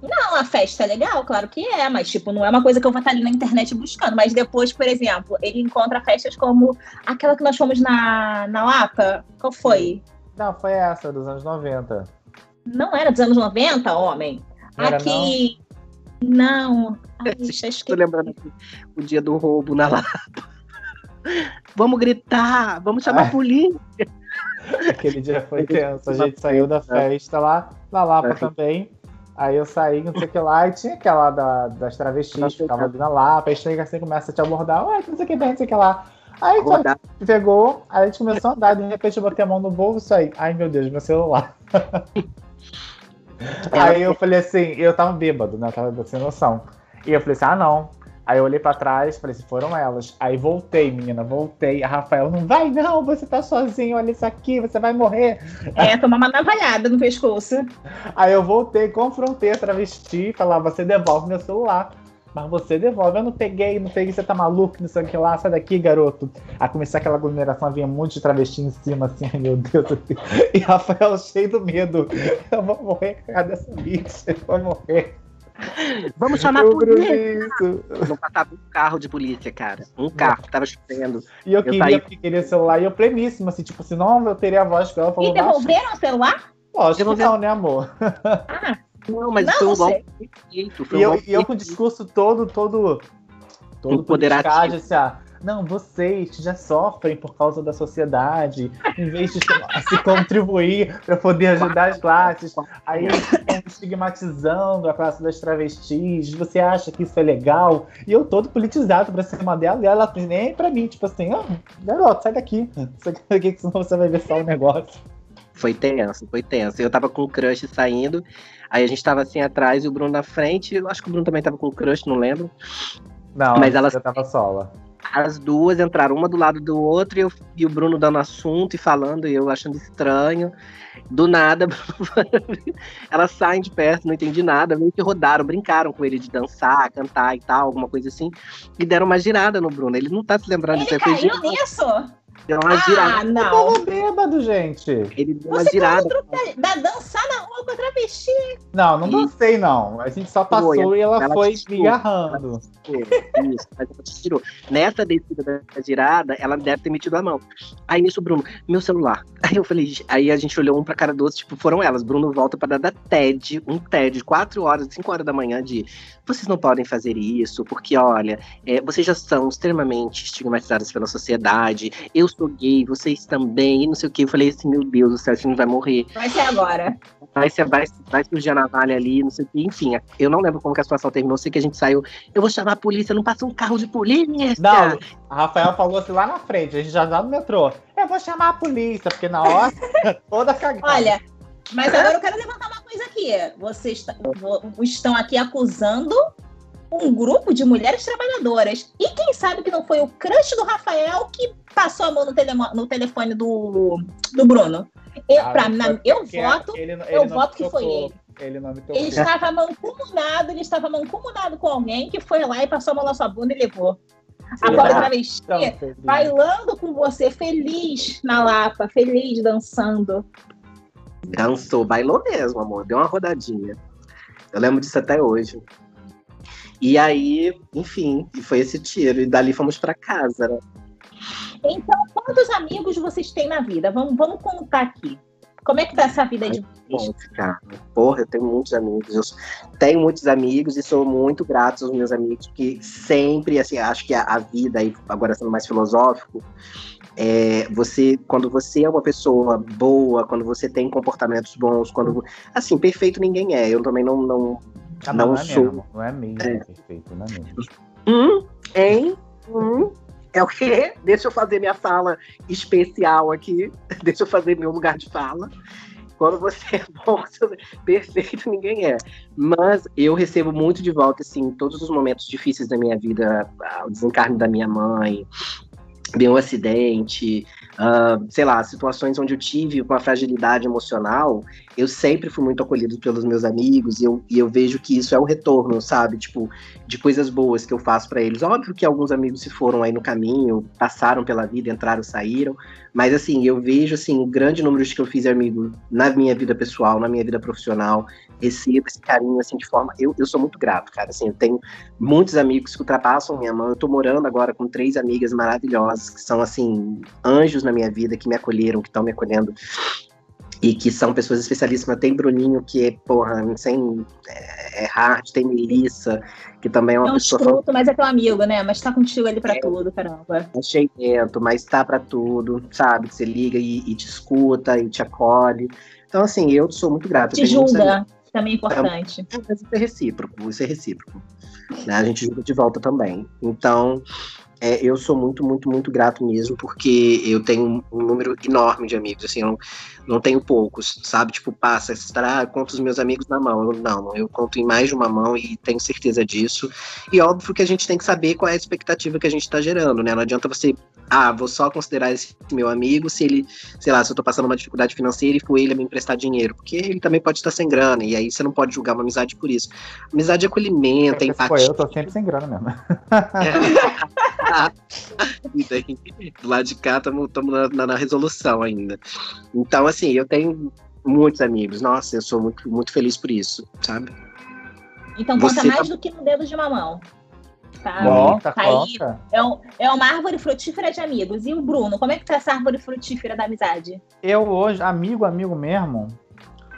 Speaker 5: Não, a festa é legal, claro que é, mas tipo, não é uma coisa que eu vou estar ali na internet buscando. Mas depois, por exemplo, ele encontra festas como aquela que nós fomos na, na Lapa. Qual foi?
Speaker 4: Não, foi essa, dos anos 90.
Speaker 5: Não era dos anos 90, homem?
Speaker 4: Era,
Speaker 5: Aqui. Não. Ai, já
Speaker 2: Tô
Speaker 5: esqueci.
Speaker 2: lembrando aqui o dia do roubo na Lapa. Vamos gritar, vamos chamar a polícia.
Speaker 4: Aquele dia foi tenso. A gente saiu da festa lá, na Lapa também. Aí eu saí, não sei o que lá, e tinha aquela da, das travestis que ficava ali na Lapa. Aí chega assim, começa a te abordar, ué, não sei o que, não sei o que lá. Aí
Speaker 2: Rodar.
Speaker 4: pegou, aí a gente começou a andar, de repente eu botei a mão no bolso aí. Ai meu Deus, meu celular. aí eu falei assim, eu tava bêbado, né? Eu tava sem noção. E eu falei assim, ah não. Aí eu olhei pra trás, falei assim, foram elas. Aí voltei, menina, voltei. A Rafael, não vai não, você tá sozinho, olha isso aqui, você vai morrer.
Speaker 5: É, tomar uma navalhada no pescoço.
Speaker 4: Aí eu voltei, confrontei a travesti, falar, você devolve meu celular. Mas você devolve, eu não peguei, não peguei, você tá maluco, não sei o que lá, sai daqui, garoto. Aí começou aquela aglomeração, vinha um monte de travesti em cima, assim, ai meu Deus. E Rafael cheio do medo. Eu vou morrer causa dessa bicha, eu vou morrer.
Speaker 2: Vamos chamar a
Speaker 4: Eu
Speaker 2: polícia.
Speaker 4: grudei isso.
Speaker 2: Não passava um carro de polícia, cara. Um carro, tava chovendo.
Speaker 4: E eu,
Speaker 2: Eu
Speaker 4: queria,
Speaker 2: saí-
Speaker 4: queria o celular, e eu pleníssimo, assim, tipo assim, não, eu teria a voz que ela falou.
Speaker 5: E devolveram o celular?
Speaker 4: Lógico
Speaker 2: Devolveram.
Speaker 4: não, né, amor?
Speaker 5: Ah,
Speaker 2: Não, mas
Speaker 5: Não,
Speaker 2: foi um
Speaker 5: sei.
Speaker 2: golpe perfeito. Foi
Speaker 4: E
Speaker 2: um
Speaker 4: eu,
Speaker 2: golpe
Speaker 4: e eu com o discurso todo, todo. Todo
Speaker 2: Empoderativo.
Speaker 4: assim, ah, não, vocês já sofrem por causa da sociedade, em vez de se contribuir para poder ajudar as classes, aí estigmatizando a classe das travestis, você acha que isso é legal? E eu todo politizado pra cima dela, e ela nem pra mim, tipo assim, ah, garoto, sai daqui, sai daqui, que senão você vai ver só o negócio.
Speaker 2: Foi tenso, foi tenso. Eu tava com o crush saindo, aí a gente tava assim atrás e o Bruno na frente. Eu acho que o Bruno também tava com o crush, não lembro.
Speaker 4: Não,
Speaker 2: Mas ela-
Speaker 4: já tava sola.
Speaker 2: As duas entraram uma do lado do outro e, eu- e o Bruno dando assunto e falando, e eu achando estranho. Do nada, elas saem de perto, não entendi nada, meio que rodaram, brincaram com ele de dançar, cantar e tal, alguma coisa assim, e deram uma girada no Bruno. Ele não tá se lembrando disso,
Speaker 5: ele caiu nisso?
Speaker 2: Deu uma girada.
Speaker 5: Ah, não.
Speaker 4: tava bêbado, gente.
Speaker 2: Ele deu uma
Speaker 5: Você
Speaker 2: girada.
Speaker 5: da, da dançar na rua com a travesti.
Speaker 4: Não, não dancei, não. A gente só passou
Speaker 2: Foi,
Speaker 4: e ela,
Speaker 2: ela
Speaker 4: foi me agarrando.
Speaker 2: Isso, mas ela te tirou. Nessa descida da girada, ela deve ter metido a mão. Aí nisso, o Bruno, meu celular. Aí eu falei, aí a gente olhou um pra cara do outro, tipo, foram elas. Bruno volta pra dar da TED, um TED de 4 horas, 5 horas da manhã, de vocês não podem fazer isso, porque olha, é, vocês já são extremamente estigmatizadas pela sociedade, eu sou gay, vocês também, e não sei o que. Eu falei assim, meu Deus do céu, esse menino vai morrer.
Speaker 5: Vai ser agora.
Speaker 2: Vai, ser- vai, vai surgir a navalha ali, não sei o que. Enfim, eu não lembro como que a situação terminou, sei que a gente saiu. Eu vou chamar a polícia, não passa um carro de polícia.
Speaker 4: Não, a Rafael falou assim lá na frente, a gente já tá no metrô. Eu vou chamar a polícia, porque na hora toda cagada.
Speaker 5: Olha, mas agora eu quero levantar uma coisa aqui. Vocês estão aqui acusando um grupo de mulheres trabalhadoras. E quem sabe que não foi o crush do Rafael que passou a mão no, telemo- no telefone do, do Bruno? Eu,
Speaker 4: Ah,
Speaker 5: pra- na- eu voto,
Speaker 4: ele
Speaker 5: eu
Speaker 4: ele não
Speaker 5: voto que foi ele.
Speaker 4: Ele não me tocou.
Speaker 5: Ele estava mancomunado, ele estava mancomunado com alguém que foi lá e passou a mão na sua bunda e levou. A pobre travesti
Speaker 4: Tão feliz.
Speaker 5: bailando com você, feliz na Lapa, feliz dançando.
Speaker 2: Dançou, bailou mesmo, amor. Deu uma rodadinha. Eu lembro disso até hoje. E aí, enfim, e foi esse tiro. E dali fomos pra casa, né?
Speaker 5: Então, quantos amigos vocês têm na vida? Vamos, vamos contar aqui. Como é que tá essa vida de vocês?
Speaker 2: Cara. Porra, eu tenho muitos amigos. Eu tenho muitos amigos e sou muito grato aos meus amigos, que sempre, assim, acho que a, a vida, agora sendo mais filosófico, é, você, quando você é uma pessoa boa, quando você tem comportamentos bons, quando. Assim, perfeito ninguém é. Eu também não. não
Speaker 4: Ah,
Speaker 2: não
Speaker 4: não, é
Speaker 2: sou.
Speaker 4: mesmo. Não é mesmo,
Speaker 2: É.
Speaker 4: perfeito, não é mesmo.
Speaker 2: Hum, hein? Hum, é o quê? Deixa eu fazer minha fala especial aqui. Deixa eu fazer meu lugar de fala. Quando você é bom, você- perfeito, ninguém é. Mas eu recebo muito de volta, assim, todos os momentos difíceis da minha vida, ah, o desencarne da minha mãe, meu acidente, ah, sei lá, situações onde eu tive uma fragilidade emocional, eu sempre fui muito acolhido pelos meus amigos e eu, e eu vejo que isso é o retorno, sabe? Tipo, de coisas boas que eu faço pra eles. Óbvio que alguns amigos se foram aí no caminho, passaram pela vida, entraram, saíram, mas assim, eu vejo assim, o grande número de que eu fiz amigo na minha vida pessoal, na minha vida profissional, recebo esse carinho assim de forma, eu, eu sou muito grato, cara, assim, eu tenho muitos amigos que ultrapassam minha mão. Eu tô morando agora com três amigas maravilhosas que são assim anjos na minha vida, que me acolheram, que estão me acolhendo e que são pessoas especialíssimas. Tem Bruninho, que é, porra, sem. É, é hard, tem Melissa, que também é uma
Speaker 5: É um
Speaker 2: pessoa
Speaker 5: escroto, mas é teu amigo, né? Mas tá contigo ali pra
Speaker 2: É.
Speaker 5: tudo, caramba.
Speaker 2: cheirento, mas tá pra tudo, sabe? Você liga e, e te escuta e te acolhe. Então, assim, eu sou muito grato.
Speaker 5: Te julga, também é importante.
Speaker 2: É, mas isso é recíproco, isso é recíproco. Né? A gente julga de volta também. Então, é, eu sou muito, muito, muito grato mesmo, porque eu tenho um número enorme de amigos, assim, eu não, não tenho poucos, sabe? Tipo, passa, estará, conto os meus amigos na mão. Eu, não, eu conto em mais de uma mão e tenho certeza disso. E óbvio que a gente tem que saber qual é a expectativa que a gente está gerando, né? Não adianta você, ah, vou só considerar esse meu amigo se ele, sei lá, se eu tô passando uma dificuldade financeira e for ele a me emprestar dinheiro, porque ele também pode estar sem grana, e aí você não pode julgar uma amizade por isso. Amizade é acolhimento, é
Speaker 4: for
Speaker 2: empatia.
Speaker 4: eu, tô sempre sem grana mesmo.
Speaker 2: e daí, do lado de cá, estamos na, na, na resolução ainda. Então, assim, eu tenho muitos amigos. Nossa, eu sou muito, muito feliz por isso, sabe?
Speaker 5: Então conta
Speaker 2: Você
Speaker 5: mais
Speaker 2: tá-
Speaker 5: do que no dedo de uma mão. Tá?
Speaker 4: Conta,
Speaker 5: Tá aí.
Speaker 4: conta.
Speaker 5: É, um- é uma árvore frutífera de amigos. E o Bruno, como é que tá essa árvore frutífera da amizade?
Speaker 4: Eu hoje, amigo, amigo mesmo,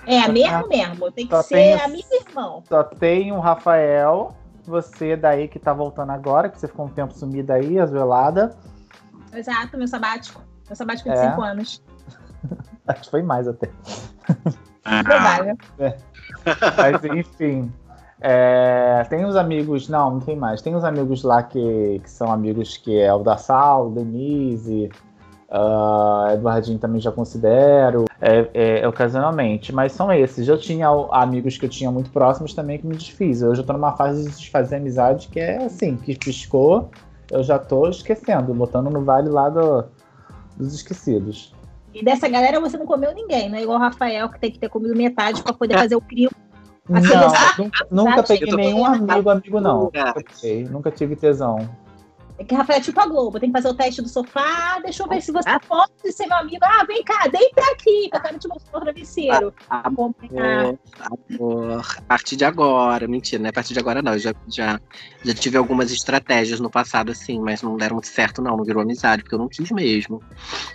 Speaker 5: É, mesmo mesmo. Tem que ser
Speaker 4: tenho-
Speaker 5: amigo e irmão.
Speaker 4: só tenho o Rafael, você daí que tá voltando agora, que você ficou um tempo sumida aí, azuelada.
Speaker 5: Exato, meu sabático. Meu sabático de
Speaker 4: É?
Speaker 5: 5 anos.
Speaker 4: Acho que foi mais até.
Speaker 5: Provável.
Speaker 4: Mas enfim. é, tem os amigos. Não, não tem mais. Tem os amigos lá que, que são amigos que é o da Sal, Denise, ah, Eduardinho também já considero. É, é, ocasionalmente. Mas são esses. Eu tinha amigos que eu tinha muito próximos também que me desfiz. Hoje eu tô numa fase de desfazer amizade que é assim, que piscou, eu já tô esquecendo, botando no vale lá do- dos esquecidos.
Speaker 5: E dessa galera você não comeu ninguém, não é igual o Rafael que tem que ter comido metade pra poder fazer o crio.
Speaker 4: Não,
Speaker 5: seleção-
Speaker 4: nunca, peguei nenhum amigo, amigo não. Nunca peguei, Nunca tive tesão.
Speaker 5: É que Rafael é tipo a Globo, tem que fazer o teste do sofá, deixa eu ver se você pode ser meu amigo. Ah, vem cá, deita aqui, que eu quero te mostrar o travesseiro.
Speaker 2: Amor,
Speaker 5: Complicar.
Speaker 2: amor. A partir de agora, mentira, não é a partir de agora não. Eu já, já, já tive algumas estratégias no passado, assim, mas não deram muito certo, não. Não virou amizade, porque eu não quis mesmo.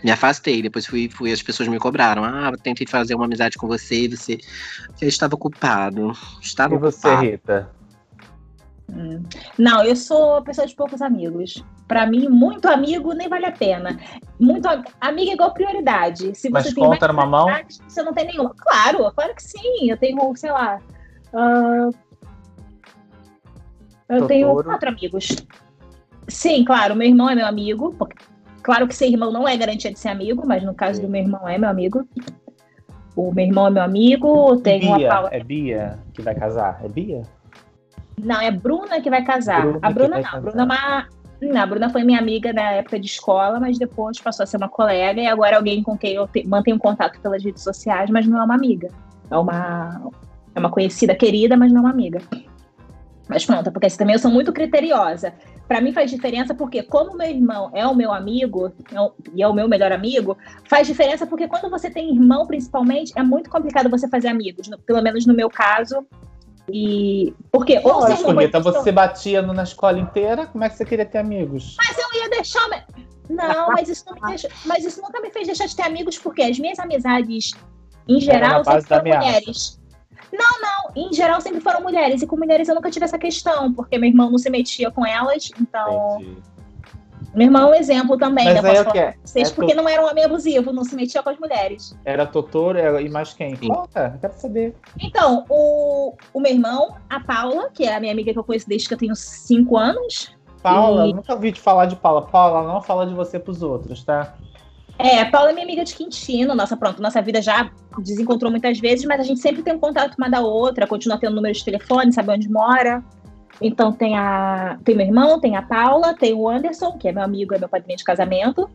Speaker 2: Me afastei, depois fui, fui as pessoas me cobraram. Ah, eu tentei fazer uma amizade com você e você. Eu estava ocupado. Estava
Speaker 4: E você,
Speaker 2: ocupado.
Speaker 4: Rita?
Speaker 5: Hum. Não, eu sou pessoa de poucos amigos. Pra mim, muito amigo nem vale a pena. Muito am- amigo é igual prioridade. Se
Speaker 4: Mas
Speaker 5: você tem
Speaker 4: conta
Speaker 5: mais
Speaker 4: numa mão?
Speaker 5: prioridades, Você não tem nenhuma. Claro, claro que sim. Eu tenho, sei lá. ah, eu
Speaker 4: Totoro.
Speaker 5: tenho quatro amigos. Sim, claro, meu irmão é meu amigo. porque- claro que ser irmão não é garantia de ser amigo, mas no caso do meu irmão é meu amigo. O meu irmão é meu amigo, a
Speaker 4: Bia,
Speaker 5: Paula.
Speaker 4: é Bia que vai casar? É Bia?
Speaker 5: Não, é Bruna que vai casar.
Speaker 4: Bruna
Speaker 5: a Bruna não.
Speaker 4: Casar.
Speaker 5: Bruna é uma. Não, a Bruna foi minha amiga na época de escola, mas depois passou a ser uma colega e agora é alguém com quem eu te- mantenho contato pelas redes sociais, mas não é uma amiga. É uma, é uma conhecida querida, mas não uma amiga. Mas pronto, porque assim, também eu sou muito criteriosa. Pra mim faz diferença porque, como meu irmão é o meu amigo é e é o meu melhor amigo, faz diferença porque quando você tem irmão, principalmente, é muito complicado você fazer amigos. pelo menos no meu caso. E. Porque, ou
Speaker 4: Rita,
Speaker 5: pessoa-
Speaker 4: você batia na escola inteira, como é que você queria ter amigos?
Speaker 5: Mas eu ia deixar. Não, mas isso, não me deixa- mas isso nunca me fez deixar de ter amigos, porque as minhas amizades, em geral, sempre foram mulheres. Não, não, em geral sempre foram mulheres. E com mulheres eu nunca tive essa questão, porque meu irmão não se metia com elas. Então,
Speaker 4: Entendi.
Speaker 5: Meu irmão é um exemplo também,
Speaker 4: Mas
Speaker 5: né?
Speaker 4: aí
Speaker 5: Posso
Speaker 4: é o
Speaker 5: falar
Speaker 4: é?
Speaker 5: pra vocês,
Speaker 4: É
Speaker 5: porque
Speaker 4: to-
Speaker 5: não era um homem abusivo, não se metia com as mulheres.
Speaker 4: Era Totoro era- e mais quem?
Speaker 2: Sim.
Speaker 4: Conta, quero saber.
Speaker 5: Então, o, o meu irmão, a Paula, que é a minha amiga que eu conheço desde que eu tenho cinco anos,
Speaker 4: Paula,
Speaker 5: E-
Speaker 4: eu nunca ouvi te falar de Paula. Paula, não fala de você pros outros, tá?
Speaker 5: É, a Paula é minha amiga de Quintino. Nossa, pronto, nossa vida já desencontrou muitas vezes, mas a gente sempre tem um contato uma da outra, continua tendo número de telefone, sabe onde mora. Então tem a tem meu irmão, tem a Paula, tem o Anderson, que é meu amigo, é meu padrinho de casamento.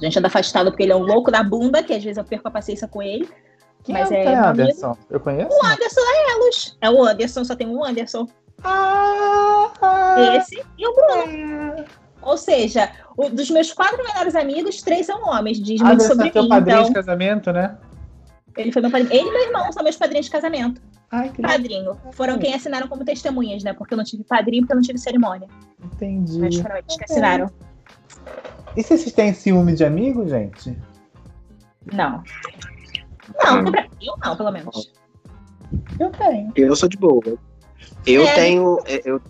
Speaker 5: A gente anda afastado porque ele é um louco da bunda, que às vezes eu perco a paciência com ele.
Speaker 4: Quem
Speaker 5: Mas
Speaker 4: é,
Speaker 5: é
Speaker 4: é. Anderson? Eu conheço?
Speaker 5: O Anderson é Elos. É o Anderson, só tem um Anderson.
Speaker 4: Ah, ah,
Speaker 5: Esse e o Bruno. Ou seja, o- dos meus quatro melhores amigos, três são homens. Diz muito
Speaker 4: Anderson
Speaker 5: sobre
Speaker 4: é teu
Speaker 5: mim.
Speaker 4: padrinho
Speaker 5: Então,
Speaker 4: de casamento, né?
Speaker 5: ele foi meu padrinho. Ele e meu irmão são meus padrinhos de casamento.
Speaker 4: Ai, que legal.
Speaker 5: Padrinho. Foram quem assinaram como testemunhas, né? Porque eu não tive padrinho, porque eu não tive cerimônia. Mas
Speaker 4: Entendi.
Speaker 5: foram eles que assinaram.
Speaker 4: E se vocês têm ciúme de amigo, gente?
Speaker 5: Não. Não, pra- eu não, pelo menos.
Speaker 4: Eu tenho.
Speaker 2: Eu sou de boa. Eu
Speaker 5: É.
Speaker 2: tenho. é, Eu,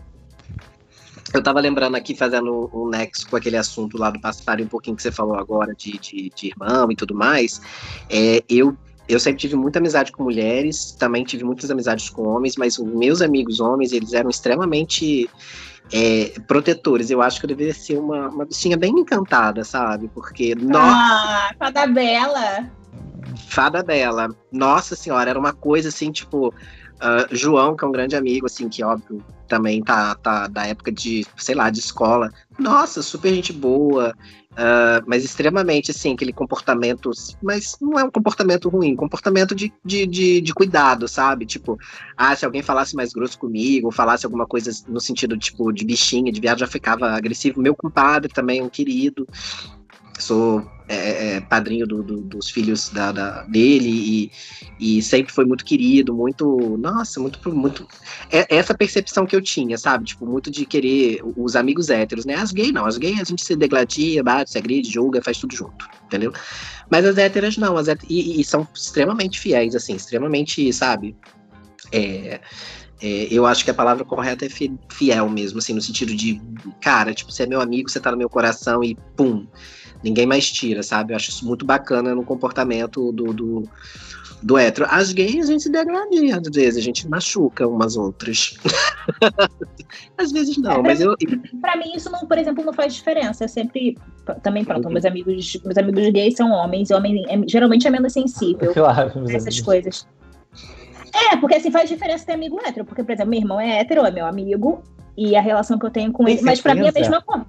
Speaker 2: eu tava lembrando aqui, fazendo um nexo com aquele assunto lá do passado, um pouquinho que você falou agora de, de, de irmão e tudo mais. É, eu, eu sempre tive muita amizade com mulheres, também tive muitas amizades com homens, mas meus amigos homens, eles eram extremamente é, protetores. Eu acho que eu deveria ser uma, uma bichinha bem encantada, sabe? Porque, nossa.
Speaker 5: Ah, fada bela.
Speaker 2: fada dela. Nossa senhora, era uma coisa assim, tipo, ah, João, que é um grande amigo, assim, que óbvio também tá, tá da época de, sei lá, de escola. Nossa, super gente boa, ah, mas extremamente, assim, aquele comportamento, mas não é um comportamento ruim, comportamento de, de, de, de cuidado, sabe? Tipo, ah, se alguém falasse mais grosso comigo, falasse alguma coisa no sentido, tipo, de bichinha, de viado, já ficava agressivo. Meu compadre também, um querido, sou é, é, padrinho do- do- dos filhos da, da- dele e, e sempre foi muito querido, muito, nossa, muito, muito, é essa percepção que eu tinha, sabe, tipo, muito de querer os amigos héteros, né, as gays não, as gays a gente se degladia, bate, se agride, julga, faz tudo junto, entendeu? Mas as héteras não, as hét- e, e são extremamente fiéis, assim, extremamente, sabe, é, é, eu acho que a palavra correta é fi- fiel mesmo, assim, no sentido de, cara, tipo, você é meu amigo, você tá no meu coração e pum, ninguém mais tira, sabe? Eu acho isso muito bacana no comportamento do, do, do hétero. As gays a gente se degradia, às vezes, a gente machuca umas outras. às vezes não,
Speaker 5: É,
Speaker 2: mas eu.
Speaker 5: Pra mim, isso, não, por exemplo, não faz diferença. É sempre. Também, pronto, meus amigos, meus amigos gays são homens, e homem é- geralmente é menos sensível
Speaker 4: Claro,
Speaker 5: essas
Speaker 4: amigos.
Speaker 5: coisas. É, porque assim faz diferença ter amigo hétero. Porque, por exemplo, meu irmão é hétero, é meu amigo, e a relação que eu tenho com
Speaker 4: Tem
Speaker 5: ele. Mas pra mim é a mesma coisa.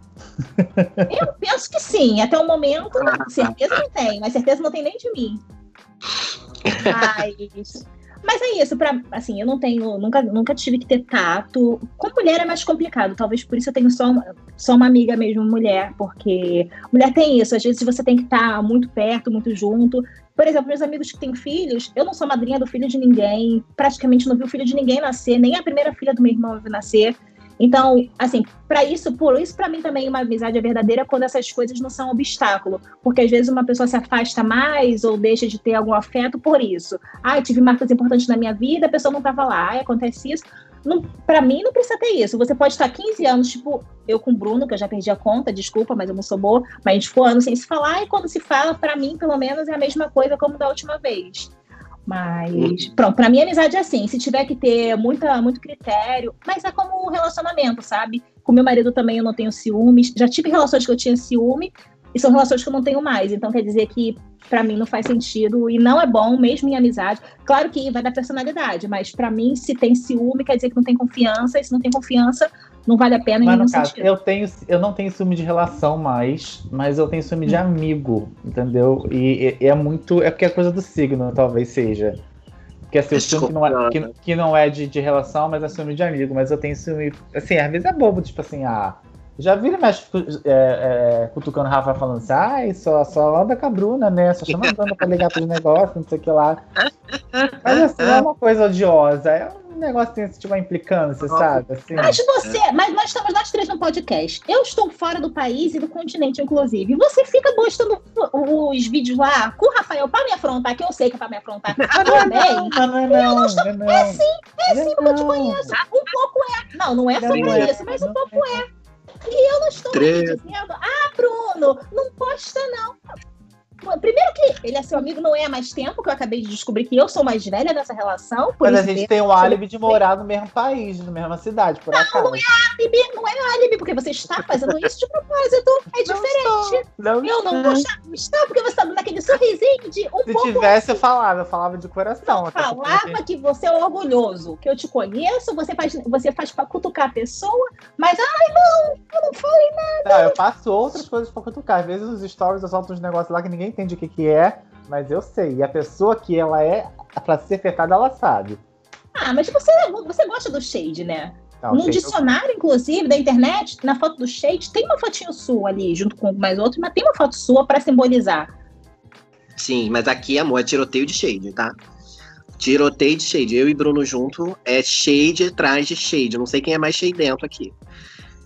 Speaker 5: Eu penso que sim. Até o momento, não. certeza não tem, mas certeza não tem nem de mim. Mas. Mas é isso, pra, assim, eu não tenho, nunca, nunca tive que ter tato. Com mulher é mais complicado, talvez por isso eu tenho só uma, só uma amiga mesmo, mulher, porque mulher tem isso, às vezes você tem que estar muito perto, muito junto. Por exemplo, meus amigos que têm filhos, eu não sou madrinha do filho de ninguém, praticamente não vi o filho de ninguém nascer, nem a primeira filha do meu irmão nascer. Então, assim, para isso, por isso para mim também uma amizade é verdadeira quando essas coisas não são obstáculo, porque às vezes uma pessoa se afasta mais ou deixa de ter algum afeto por isso. Ah, tive marcas importantes na minha vida, a pessoa não estava lá, ah, acontece isso. Para mim não precisa ter isso. Você pode estar 15 anos, tipo, eu com o Bruno, que eu já perdi a conta, desculpa, mas eu não sou boa, mas a gente ficou anos sem se falar, e quando se fala, para mim, pelo menos, é a mesma coisa como da última vez. Mas, pronto, pra mim amizade é assim, se tiver que ter muita, muito critério, mas é como um relacionamento, sabe? Com meu marido também eu não tenho ciúmes, já tive relações que eu tinha ciúme, e são relações que eu não tenho mais, então quer dizer que pra mim não faz sentido e não é bom mesmo em amizade. Claro que vai da personalidade, mas pra mim se tem ciúme quer dizer que não tem confiança, e se não tem confiança não vale a pena em
Speaker 4: Mas
Speaker 5: nenhum
Speaker 4: no caso,
Speaker 5: sentido.
Speaker 4: eu, tenho, eu não tenho ciúme de relação mais, mas eu tenho ciúme de amigo, entendeu? E, e- é muito. É porque é coisa do signo, talvez seja. Porque assim, o ciúme que não é, que, que não é de, de relação, mas é ciúme de amigo. Mas eu tenho ciúme. Assim, às vezes é bobo, tipo assim, ah. Já vira mexe é, é, cutucando o Rafa falando assim, ai, só, só anda com a Bruna, né? Só chama a Bruna pra ligar pros negócios, não sei o que lá. Mas assim, não é uma coisa odiosa, é negócio que tem tipo, uma implicância, sabe? Assim,
Speaker 5: Mas você, mas nós estamos nós três no podcast. Eu estou fora do país e do continente, inclusive. Você fica postando os vídeos lá com o Rafael para me afrontar, que eu sei que é para me afrontar também.
Speaker 4: Não, não, não, não, não,
Speaker 5: É sim, é sim, porque eu te
Speaker 4: Não.
Speaker 5: conheço. Um pouco é. Não, não é
Speaker 4: Não
Speaker 5: sobre
Speaker 4: é,
Speaker 5: isso, mas
Speaker 4: não
Speaker 5: um pouco é. E eu não estou
Speaker 2: Tre-
Speaker 5: aqui dizendo, ah, Bruno, não posta não. Primeiro que ele é seu amigo, não é há mais tempo, que eu acabei de descobrir que eu sou mais velha dessa relação.
Speaker 4: Mas a gente
Speaker 5: mesmo.
Speaker 4: tem o álibi de morar no mesmo país, na mesma cidade, por acaso.
Speaker 5: Não é álibi, não é álibi, porque você está fazendo isso de propósito. É diferente.
Speaker 4: Não,
Speaker 5: Eu não
Speaker 4: não.
Speaker 5: vou estar, está porque você está dando aquele sorrisinho de um
Speaker 4: Se
Speaker 5: pouco.
Speaker 4: tivesse, eu falava, eu falava de coração.
Speaker 5: Não,
Speaker 4: porque-
Speaker 5: falava que você é orgulhoso, que eu te conheço, você faz, você faz pra cutucar a pessoa, mas ai não, eu não falei
Speaker 4: Não, eu faço outras coisas pra cutucar. Às vezes os stories eu solto uns negócios lá que ninguém entende o que, que é, mas eu sei. E a pessoa que ela é, pra ser afetada, ela sabe.
Speaker 5: Ah, mas você, você gosta do shade, né?
Speaker 4: Não,
Speaker 5: no
Speaker 4: sei, eu-
Speaker 5: dicionário, inclusive, da internet, na foto do shade, tem uma fotinho sua ali, junto com mais outros, mas tem uma foto sua pra simbolizar.
Speaker 2: Sim, mas aqui, amor, é tiroteio de shade, tá? Tiroteio de shade. Eu e Bruno junto é shade atrás de shade. Eu não sei quem é mais shade dentro aqui.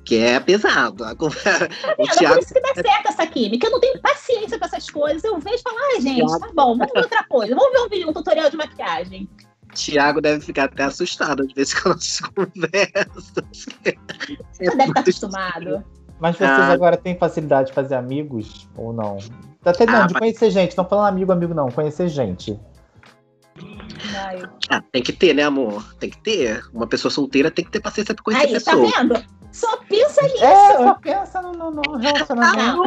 Speaker 2: Que é pesado. A- O
Speaker 5: Tá vendo? Por
Speaker 2: Thiago.
Speaker 5: isso que dá certo essa química. Eu não tenho paciência com essas coisas. Eu vejo e falo, ai, gente, tá bom, vamos ver outra coisa. Vamos ver um vídeo, um tutorial de maquiagem.
Speaker 2: Tiago deve ficar até assustado às vezes com as conversas.
Speaker 5: Você deve estar acostumado.
Speaker 4: Mas vocês
Speaker 2: Ah.
Speaker 4: agora têm facilidade de fazer amigos ou não? Até não,
Speaker 2: Ah,
Speaker 4: de
Speaker 2: mas-
Speaker 4: conhecer gente. Não falando amigo, amigo, não. Conhecer gente.
Speaker 2: Ah, tem que ter, né, amor? Tem que ter. Uma pessoa solteira tem que ter paciência pra conhecer
Speaker 5: Aí, tá
Speaker 2: pessoas.
Speaker 5: vendo? Só pensa nisso.
Speaker 4: É, só pensa no, no- no relacionamento.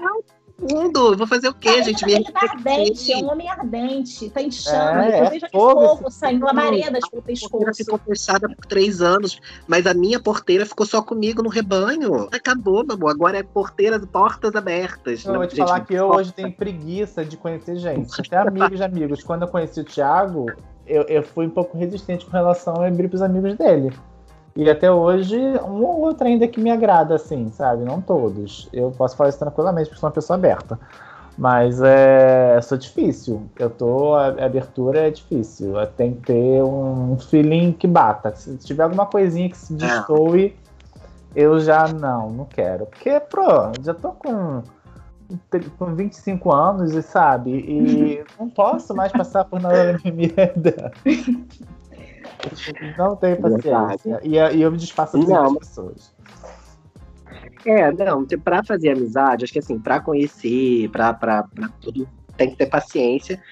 Speaker 5: Não,
Speaker 2: Mundo, vou fazer o quê, gente? Minha
Speaker 5: ele tá ardente, é um homem ardente, tá em chamas.
Speaker 4: É,
Speaker 5: eu
Speaker 4: é
Speaker 5: vejo aquele
Speaker 4: fogo
Speaker 5: fogo saindo labaredas pelo
Speaker 2: porteira
Speaker 5: pescoço.
Speaker 2: ficou fechada por três anos, mas a minha porteira ficou só comigo no rebanho. Acabou, meu amor. Agora é porteiras, portas abertas.
Speaker 4: Eu
Speaker 2: Não,
Speaker 4: vou te
Speaker 2: gente,
Speaker 4: falar que eu hoje tenho preguiça de conhecer gente. Até amigos de amigos. Quando eu conheci o Thiago, eu, eu fui um pouco resistente com relação a abrir pros amigos dele. E até hoje, um ou outro ainda que me agrada, assim, sabe? Não todos. Eu posso falar isso tranquilamente, porque sou uma pessoa aberta. Mas é. Sou difícil. Eu tô. A a abertura é difícil. Tem que ter um feeling que bata. Se tiver alguma coisinha que se destoe, eu já não, não quero. Porque, pô, já tô com, com 25 anos e sabe, e não posso mais passar por nada da minha vida. Não tenho paciência. E, e eu me desfaço
Speaker 2: Não,
Speaker 4: das
Speaker 2: mas-
Speaker 4: pessoas.
Speaker 2: É, não, pra fazer amizade, acho que assim, pra conhecer, pra, pra, pra tudo, tem que ter paciência.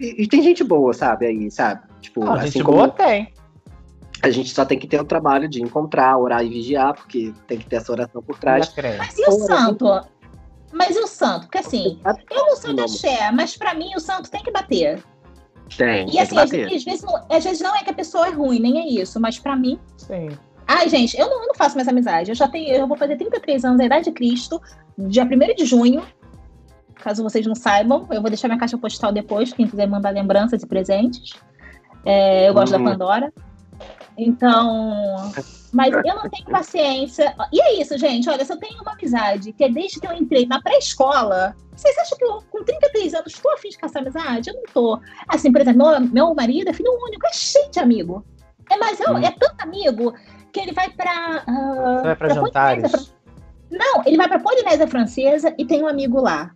Speaker 2: E, e tem gente boa, sabe, aí, sabe? Tipo,
Speaker 4: Não,
Speaker 2: assim
Speaker 4: gente
Speaker 2: como
Speaker 4: boa tem.
Speaker 2: a gente só tem que ter o trabalho de encontrar, orar e vigiar, porque tem que ter essa oração por trás.
Speaker 5: Mas e o santo? Mas e o santo? Porque assim, eu não sou de
Speaker 2: Não.
Speaker 5: axé, mas pra mim o santo tem que bater.
Speaker 2: Tem,
Speaker 5: E
Speaker 2: tem
Speaker 5: assim,
Speaker 2: que
Speaker 5: às,
Speaker 2: bater.
Speaker 5: às vezes não, às vezes não é que a pessoa é ruim, nem é isso, mas pra mim.
Speaker 4: Sim.
Speaker 5: Ai, gente, eu não, eu não faço mais amizade. Eu já tenho, eu vou fazer 33 anos, a idade de Cristo, dia 1 de junho. Caso vocês não saibam, eu vou deixar minha caixa postal depois, quem quiser mandar lembranças e presentes. É, eu gosto
Speaker 2: Uhum.
Speaker 5: da Pandora. Então, mas eu não tenho paciência. E é isso, gente. Olha, se eu tenho uma amizade que é desde que eu entrei na pré-escola, vocês acham que eu, com 33 anos, estou afim de caçar amizade? Eu não tô. Assim, por exemplo, meu, meu marido é filho único, é cheio de amigo. É, mas é,
Speaker 4: Hum.
Speaker 5: é tanto amigo que ele vai pra. ah,
Speaker 4: Você vai pra
Speaker 5: pra
Speaker 4: jantares?
Speaker 5: Polinésia Não, ele vai pra Polinésia Francesa e tem um amigo lá.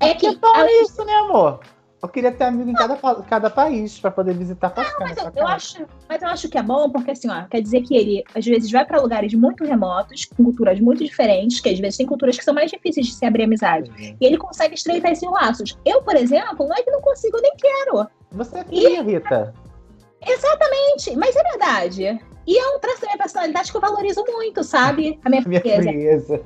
Speaker 5: É que.
Speaker 4: Que bom
Speaker 5: a-
Speaker 4: isso, né, amor? Eu queria ter amigo em cada, cada país pra poder visitar pra ficar
Speaker 5: Mas eu, eu acho, mas eu acho que é bom porque assim, ó, quer dizer que ele às vezes vai pra lugares muito remotos, com culturas muito diferentes, que às vezes tem culturas que são mais difíceis de se abrir amizade. E ele consegue estreitar esses laços. Eu, por exemplo, não é que não consigo, nem quero.
Speaker 4: Você é fria, Rita.
Speaker 5: Exatamente, mas é verdade. E é um traço da minha personalidade que eu valorizo muito, sabe? A minha
Speaker 4: Minha
Speaker 5: frieza.
Speaker 4: frieza.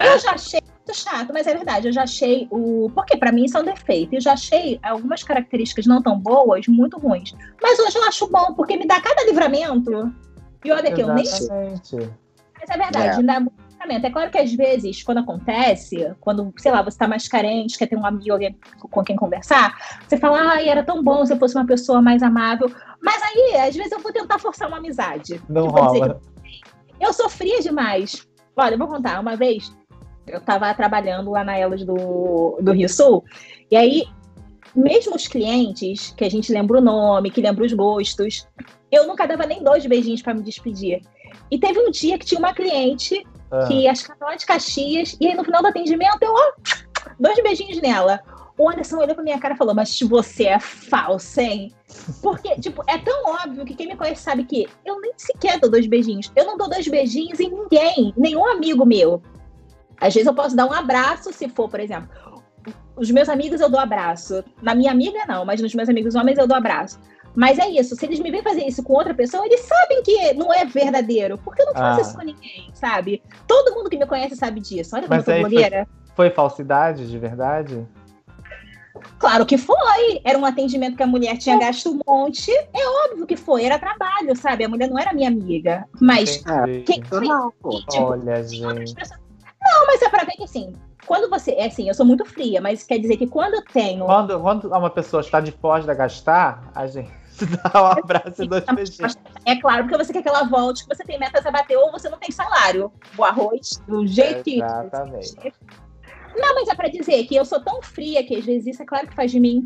Speaker 5: Eu já achei muito chato, mas é verdade. Eu já achei o. Porque pra mim isso é um defeito. Eu já achei algumas características não tão boas, muito ruins. Mas hoje eu acho bom, porque me dá cada livramento. E olha que eu nem. Mas é verdade, me dá muito livramento. É claro que às vezes, quando acontece, quando, sei lá, você tá mais carente, quer ter um amigo alguém com quem conversar, você fala, ai, era tão bom se eu fosse uma pessoa mais amável. Mas aí, às vezes, eu vou tentar forçar uma amizade.
Speaker 4: Não
Speaker 5: Tipo, dizer
Speaker 4: rola.
Speaker 5: eu sofria demais. Olha, eu vou contar. Uma vez, eu tava trabalhando lá na Elas do, do Rio Sul, e aí, mesmo os clientes, que a gente lembra o nome, que lembra os gostos, eu nunca dava nem dois beijinhos pra me despedir. E teve um dia que tinha uma cliente
Speaker 4: Ah,
Speaker 5: que acho que de Caxias, e aí no final do atendimento eu, ó, dois beijinhos nela. O Anderson olhou pra minha cara e falou, mas você é falsa, hein? Porque, tipo, é tão óbvio que quem me conhece sabe que eu nem sequer dou dois beijinhos. Eu não dou dois beijinhos em ninguém, nenhum amigo meu. Às vezes eu posso dar um abraço, se for, por exemplo. Os meus amigos eu dou abraço. Na minha amiga, não, mas nos meus amigos homens eu dou abraço. Mas é isso, se eles me veem fazer isso com outra pessoa, eles sabem que não é verdadeiro. Porque eu não faço
Speaker 4: Ah.
Speaker 5: isso com ninguém, sabe? Todo mundo que me conhece sabe disso. Olha como
Speaker 4: Mas
Speaker 5: eu sou
Speaker 4: aí foi-
Speaker 5: blogueira.
Speaker 4: Foi falsidade, de verdade?
Speaker 5: Claro que foi. Era um atendimento que a mulher tinha gasto um monte. É óbvio que foi, era trabalho, sabe? A mulher não era minha amiga. Mas
Speaker 4: Entendi.
Speaker 5: quem foi?
Speaker 2: Não.
Speaker 5: E, tipo,
Speaker 4: Olha,
Speaker 5: outras
Speaker 4: gente.
Speaker 5: pessoas- Não, mas é pra ver que assim, quando você. É assim, eu sou muito fria, mas quer dizer que quando eu tenho.
Speaker 4: Quando, quando uma pessoa está disposta a gastar, a gente dá um abraço e dois beijinhos.
Speaker 5: É claro, porque você quer que ela volte, que você tem metas a bater, ou você não tem salário. O arroz, do jeito que.
Speaker 4: Exatamente.
Speaker 5: Não, mas é pra dizer que eu sou tão fria que às vezes isso é claro que faz de mim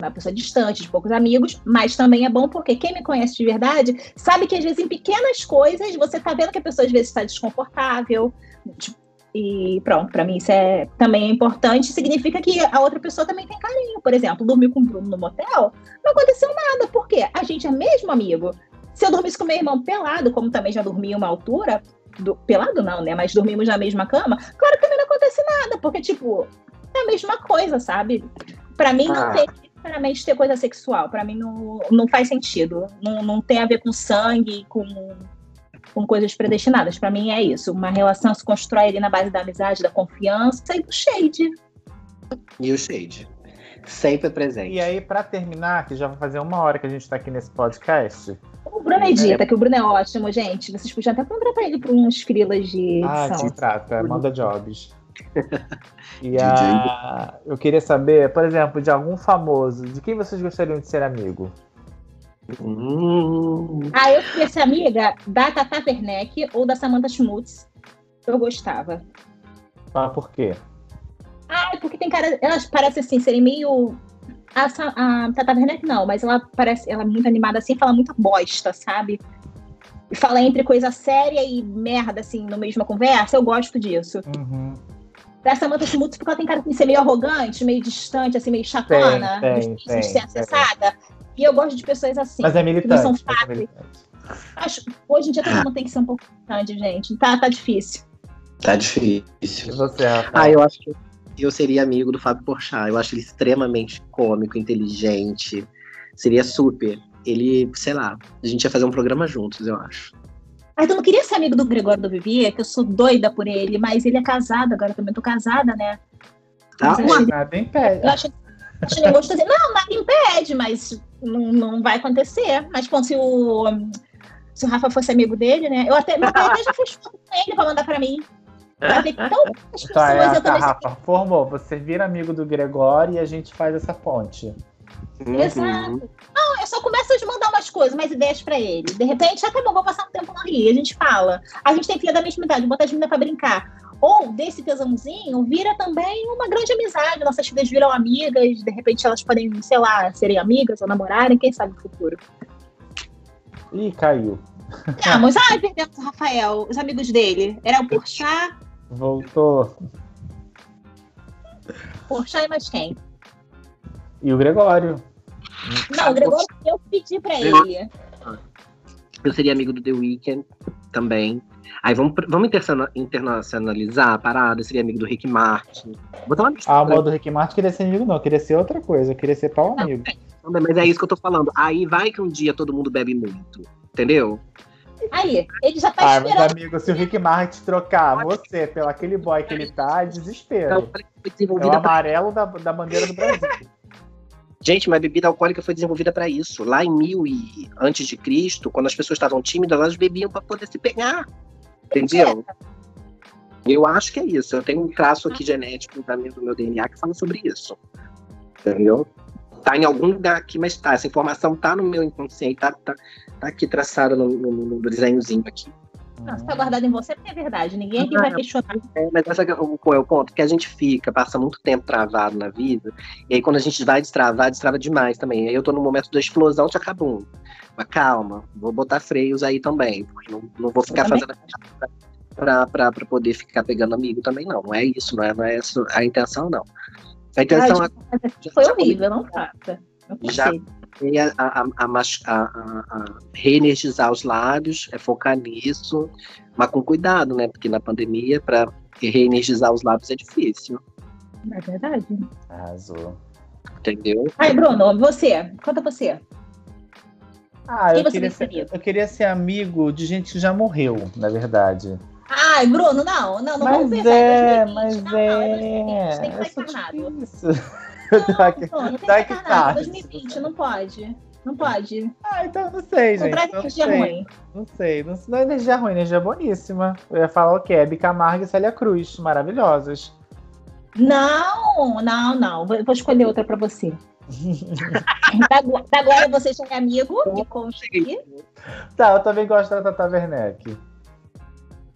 Speaker 5: uma pessoa distante, de poucos amigos, mas também é bom porque quem me conhece de verdade sabe que às vezes em pequenas coisas você tá vendo que a pessoa às vezes está desconfortável. Tipo, E pronto, pra mim isso é também é importante. Significa que a outra pessoa também tem carinho. Por exemplo, dormir com o Bruno no motel, não aconteceu nada. Por quê? A gente é mesmo amigo. Se eu dormisse com meu irmão pelado, como também já dormi uma altura, do, pelado não, né? Mas dormimos na mesma cama, claro que também não acontece nada, porque, tipo, é a mesma coisa, sabe? Pra mim não
Speaker 2: Ah.
Speaker 5: tem necessariamente ter coisa sexual. Pra mim não, não faz sentido. Não, não tem a ver com sangue, com, com coisas predestinadas. Pra mim é isso. Uma relação se constrói ali na base da amizade, da confiança e do shade.
Speaker 2: E o Shade. Sempre presente.
Speaker 4: E aí, pra terminar, que já vai fazer uma hora que a gente tá aqui nesse podcast.
Speaker 5: O Bruno edita, que o Bruno é ótimo, gente. Vocês podiam até contratar ele para uns frilas de
Speaker 4: Ah,
Speaker 5: edição.
Speaker 4: contrata, manda jobs. E a... eu queria saber, por exemplo, de algum famoso, de quem vocês gostariam de ser amigo?
Speaker 2: Hum,
Speaker 5: Ah, eu queria ser amiga da Tata Werneck ou da Samantha Schmutz. Eu gostava.
Speaker 4: Ah, por quê?
Speaker 5: Ah, porque tem cara. Elas parecem assim, serem meio. A, a Tata Werneck não, mas ela parece. Ela é muito animada assim, fala muita bosta, sabe? E fala entre coisa séria e merda, assim, no mesma conversa. Eu gosto disso.
Speaker 4: Uhum.
Speaker 5: Da Samantha Schmutz, porque ela tem cara de ser meio arrogante, meio distante, assim, meio chatona,
Speaker 4: Tem, tem,
Speaker 5: difícil de ser
Speaker 4: tem.
Speaker 5: E eu gosto de pessoas assim.
Speaker 4: Mas é
Speaker 5: que não são
Speaker 4: militante. mas é
Speaker 5: fáceis.
Speaker 4: militante.
Speaker 5: Acho, hoje em dia todo mundo tem que ser um pouco militante, gente. Tá, tá difícil.
Speaker 2: tá
Speaker 4: E
Speaker 2: difícil.
Speaker 4: você, Rafael?
Speaker 2: Ah, eu acho que eu seria amigo do Fábio Porchat. Eu acho ele extremamente cômico, inteligente. Seria super. Ele, sei lá, a gente ia fazer um programa juntos, eu acho.
Speaker 5: Mas eu não queria ser amigo do Gregório do Vivier, que eu sou doida por ele, mas ele é casado, agora eu também tô casada, né?
Speaker 2: Tá?
Speaker 5: Mas achei-
Speaker 4: Nada impede.
Speaker 5: Eu acho, acho ele gostoso. Não, nada impede, mas não, não vai acontecer. Mas, bom, se o, se o Rafa fosse amigo dele, né? Eu até, meu pai até já fez foto com ele pra mandar pra mim. Pra ver que tão poucas
Speaker 4: Tá,
Speaker 5: pessoas eu
Speaker 4: tá,
Speaker 5: também
Speaker 4: Rafa, formou. Você vira amigo do Gregório e a gente faz essa ponte.
Speaker 5: Exato.
Speaker 2: Uhum.
Speaker 5: Não, eu só começo a mandar umas coisas, umas ideias pra ele. De repente, ah, tá bom, vou passar um tempo no Rio. A gente fala. A gente tem filha da mesma idade, bota as meninas pra brincar. Ou desse tesãozinho vira também uma grande amizade. Nossas filhas viram amigas, de repente elas podem, sei lá, serem amigas ou namorarem, quem sabe no futuro.
Speaker 4: Ih, caiu.
Speaker 5: Ah, mas ai, perdemos o Rafael, os amigos dele. Era o Porchat,
Speaker 4: Voltou.
Speaker 5: Porchat e mais quem?
Speaker 4: E o Gregório.
Speaker 5: Não, o Gregório, eu pedi pra ele.
Speaker 2: Eu seria amigo do The Weeknd também. Aí vamos, vamos interna- internacionalizar a parada. Eu seria amigo do Rick Martin. Vou botar uma
Speaker 4: Ah, o modo Rick Martin queria ser amigo, não. Queria ser outra coisa. Queria ser pau amigo.
Speaker 2: também, mas é isso que eu tô falando. Aí vai que um dia todo mundo bebe muito. Entendeu?
Speaker 5: Aí, ele já tá
Speaker 4: Ah, mas
Speaker 5: esperando.
Speaker 4: amigo, se o Rick Martin trocar você pelo aquele boy que ele tá, é
Speaker 2: Então,
Speaker 4: desespero.
Speaker 2: foi
Speaker 4: É o
Speaker 2: desenvolvida pra...
Speaker 4: amarelo da, da bandeira do Brasil.
Speaker 2: Gente, mas bebida alcoólica foi desenvolvida pra isso. Lá em mil e antes de Cristo, quando as pessoas estavam tímidas, elas bebiam pra poder se pegar. Entendeu? Eu acho que é isso. Eu tenho um traço aqui genético também do meu DNA que fala sobre isso. Entendeu? Tá em algum lugar aqui, mas tá. Essa informação tá no meu inconsciente, tá, tá, tá aqui traçada no, no, no desenhozinho aqui.
Speaker 5: Não, se tá guardado em você, porque é verdade. Ninguém aqui vai questionar.
Speaker 2: É, mas essa é o, é o ponto? Que a gente fica, passa muito tempo travado na vida, e aí quando a gente vai destravar, destrava demais também. Aí eu tô no momento da explosão de acabou. Mas calma, vou botar freios aí também, porque não, não vou ficar fazendo pra poder ficar pegando amigo também, não. Não é isso, não é, não é essa a intenção, não. A intenção
Speaker 5: Ai,
Speaker 2: é
Speaker 5: Foi horrível, não. Não
Speaker 2: Já- é a, a, a, mas- a- reenergizar os lábios, é focar nisso, mas com cuidado, né? Porque na pandemia, pra reenergizar os lábios é difícil,
Speaker 5: É verdade.
Speaker 4: Arrasou.
Speaker 2: entendeu?
Speaker 5: Ai, Bruno, você. Conta você.
Speaker 4: Ah,
Speaker 5: Quem
Speaker 4: eu
Speaker 5: você
Speaker 4: queria,
Speaker 5: ser
Speaker 4: eu queria ser amigo de gente que já morreu, na verdade.
Speaker 5: Ai, Bruno, não, não, não vamos
Speaker 4: mas
Speaker 5: pensar
Speaker 4: é,
Speaker 5: 2020.
Speaker 4: mas
Speaker 5: não, não,
Speaker 4: é.
Speaker 5: 2020, tem que
Speaker 4: eu
Speaker 5: estar
Speaker 4: sou
Speaker 5: encarnado.
Speaker 4: Tá tá que
Speaker 5: encarnado.
Speaker 4: tá.
Speaker 5: 2020, não pode. Não pode.
Speaker 4: Ah, então não sei,
Speaker 5: Não
Speaker 4: gente. Não
Speaker 5: energia
Speaker 4: sei,
Speaker 5: ruim.
Speaker 4: não sei. Não, não é energia ruim, energia boníssima. Eu ia falar o quê? Hebe Camargo e Célia Cruz, maravilhosas.
Speaker 5: Não, não, não. Vou, vou escolher outra pra você. da, da Glória você já é amigo, me consta aqui.
Speaker 4: Tá, eu também gosto da Tata Werneck.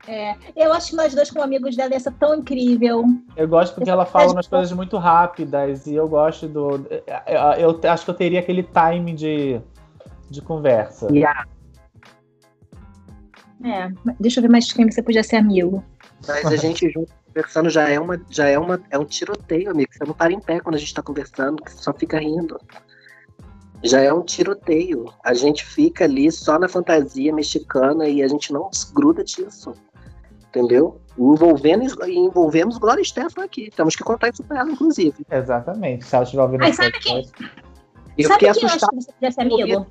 Speaker 5: É, eu acho que nós dois, como amigos dela, ser tão incrível.
Speaker 4: Eu gosto porque
Speaker 5: Eu
Speaker 4: ela fala umas coisas muito rápidas e eu gosto do. Eu, eu acho que eu teria aquele time de, de conversa.
Speaker 2: A,
Speaker 5: É, deixa eu ver mais quem você podia ser amigo.
Speaker 2: mas a gente junto Conversando já é uma, já é uma, é um tiroteio, amigo. Você não para em pé quando a gente tá conversando, que você só fica rindo. Já é um tiroteio. A gente fica ali só na fantasia mexicana e a gente não desgruda disso. Entendeu? Envolvendo, envolvemos Glória Stefan aqui. Temos que contar isso pra ela, inclusive.
Speaker 4: Exatamente. Se ela estiver ouvindo
Speaker 5: Ai,
Speaker 4: esse
Speaker 5: sabe
Speaker 4: podcast.
Speaker 2: Eu
Speaker 5: Sabe
Speaker 2: fiquei
Speaker 5: quem eu acho
Speaker 2: assustado.
Speaker 5: que você podia ser amigo?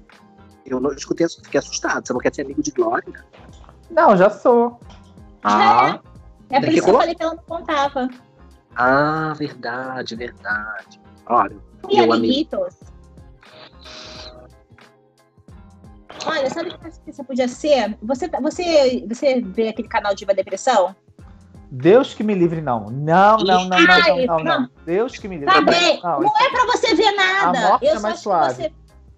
Speaker 2: Eu não escutei, fiquei assustado. Você não quer ser amigo de Glória?
Speaker 4: Não, já sou.
Speaker 2: Ah,
Speaker 5: É por
Speaker 2: Tem
Speaker 5: isso
Speaker 2: que
Speaker 5: que eu falei que ela não contava.
Speaker 2: ah, verdade, verdade. Olha,
Speaker 5: E
Speaker 2: meu amigo.
Speaker 5: Olha, sabe o que você podia ser? Você, você, você vê aquele canal Diva Depressão?
Speaker 4: Deus que me livre, não. Não, não, não, não,
Speaker 5: Ai,
Speaker 4: não, não, não.
Speaker 5: não.
Speaker 4: Deus que me livre.
Speaker 5: Tá bem,
Speaker 4: Não,
Speaker 5: não é pra você ver nada.
Speaker 4: A morte
Speaker 5: eu
Speaker 4: é
Speaker 5: só
Speaker 4: mais
Speaker 5: acho que
Speaker 4: suave.
Speaker 5: você.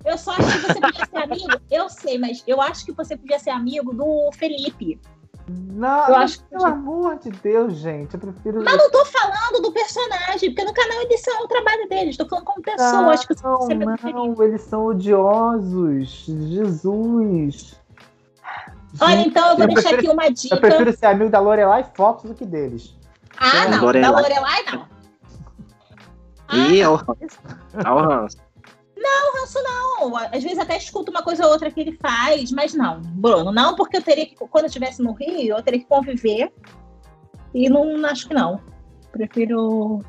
Speaker 5: Eu só acho que você podia ser amigo. Eu sei, mas eu acho que você podia ser amigo do Felipe.
Speaker 4: Não,
Speaker 5: Eu
Speaker 4: não,
Speaker 5: acho que
Speaker 4: pelo amor de Deus, gente. Eu prefiro.
Speaker 5: Mas não tô falando do personagem, porque no canal eles são o trabalho deles. Tô falando como pessoa.
Speaker 4: não,
Speaker 5: acho que você é meu
Speaker 4: não, eles são odiosos. Jesus.
Speaker 5: Olha, então eu vou
Speaker 4: Eu
Speaker 5: deixar
Speaker 4: prefiro-
Speaker 5: aqui uma dica.
Speaker 4: Eu prefiro ser amigo da Lorelai Fox do que deles.
Speaker 5: Ah, não.
Speaker 2: Lorelai.
Speaker 5: Da Lorelai, não. Ah,
Speaker 2: Ih, é o ranço. É o ranço.
Speaker 5: Não, ranço não. Às vezes até escuto uma coisa ou outra que ele faz, mas não. Bruno, não, porque eu teria que, quando eu estivesse no Rio, eu teria que conviver. E não acho que não. Prefiro.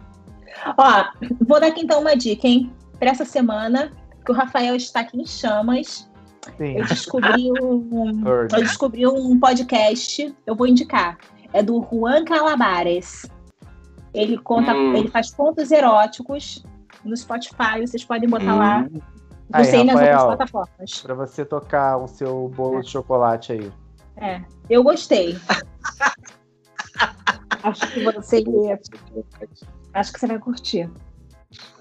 Speaker 5: Ó, vou dar aqui então uma dica, hein? Pra essa semana, que o Rafael está aqui em chamas.
Speaker 4: Sim.
Speaker 5: Eu descobri um, eu descobri um podcast, eu vou indicar. É do Juan Calabares. Ele conta,
Speaker 2: Hum.
Speaker 5: ele faz contos eróticos no Spotify, vocês podem botar lá.
Speaker 2: Hum.
Speaker 5: Não
Speaker 4: Aí,
Speaker 5: sei nas outras plataformas.
Speaker 4: Pra você tocar o seu bolo de chocolate aí.
Speaker 5: É, eu gostei. acho que você acho que você vai curtir.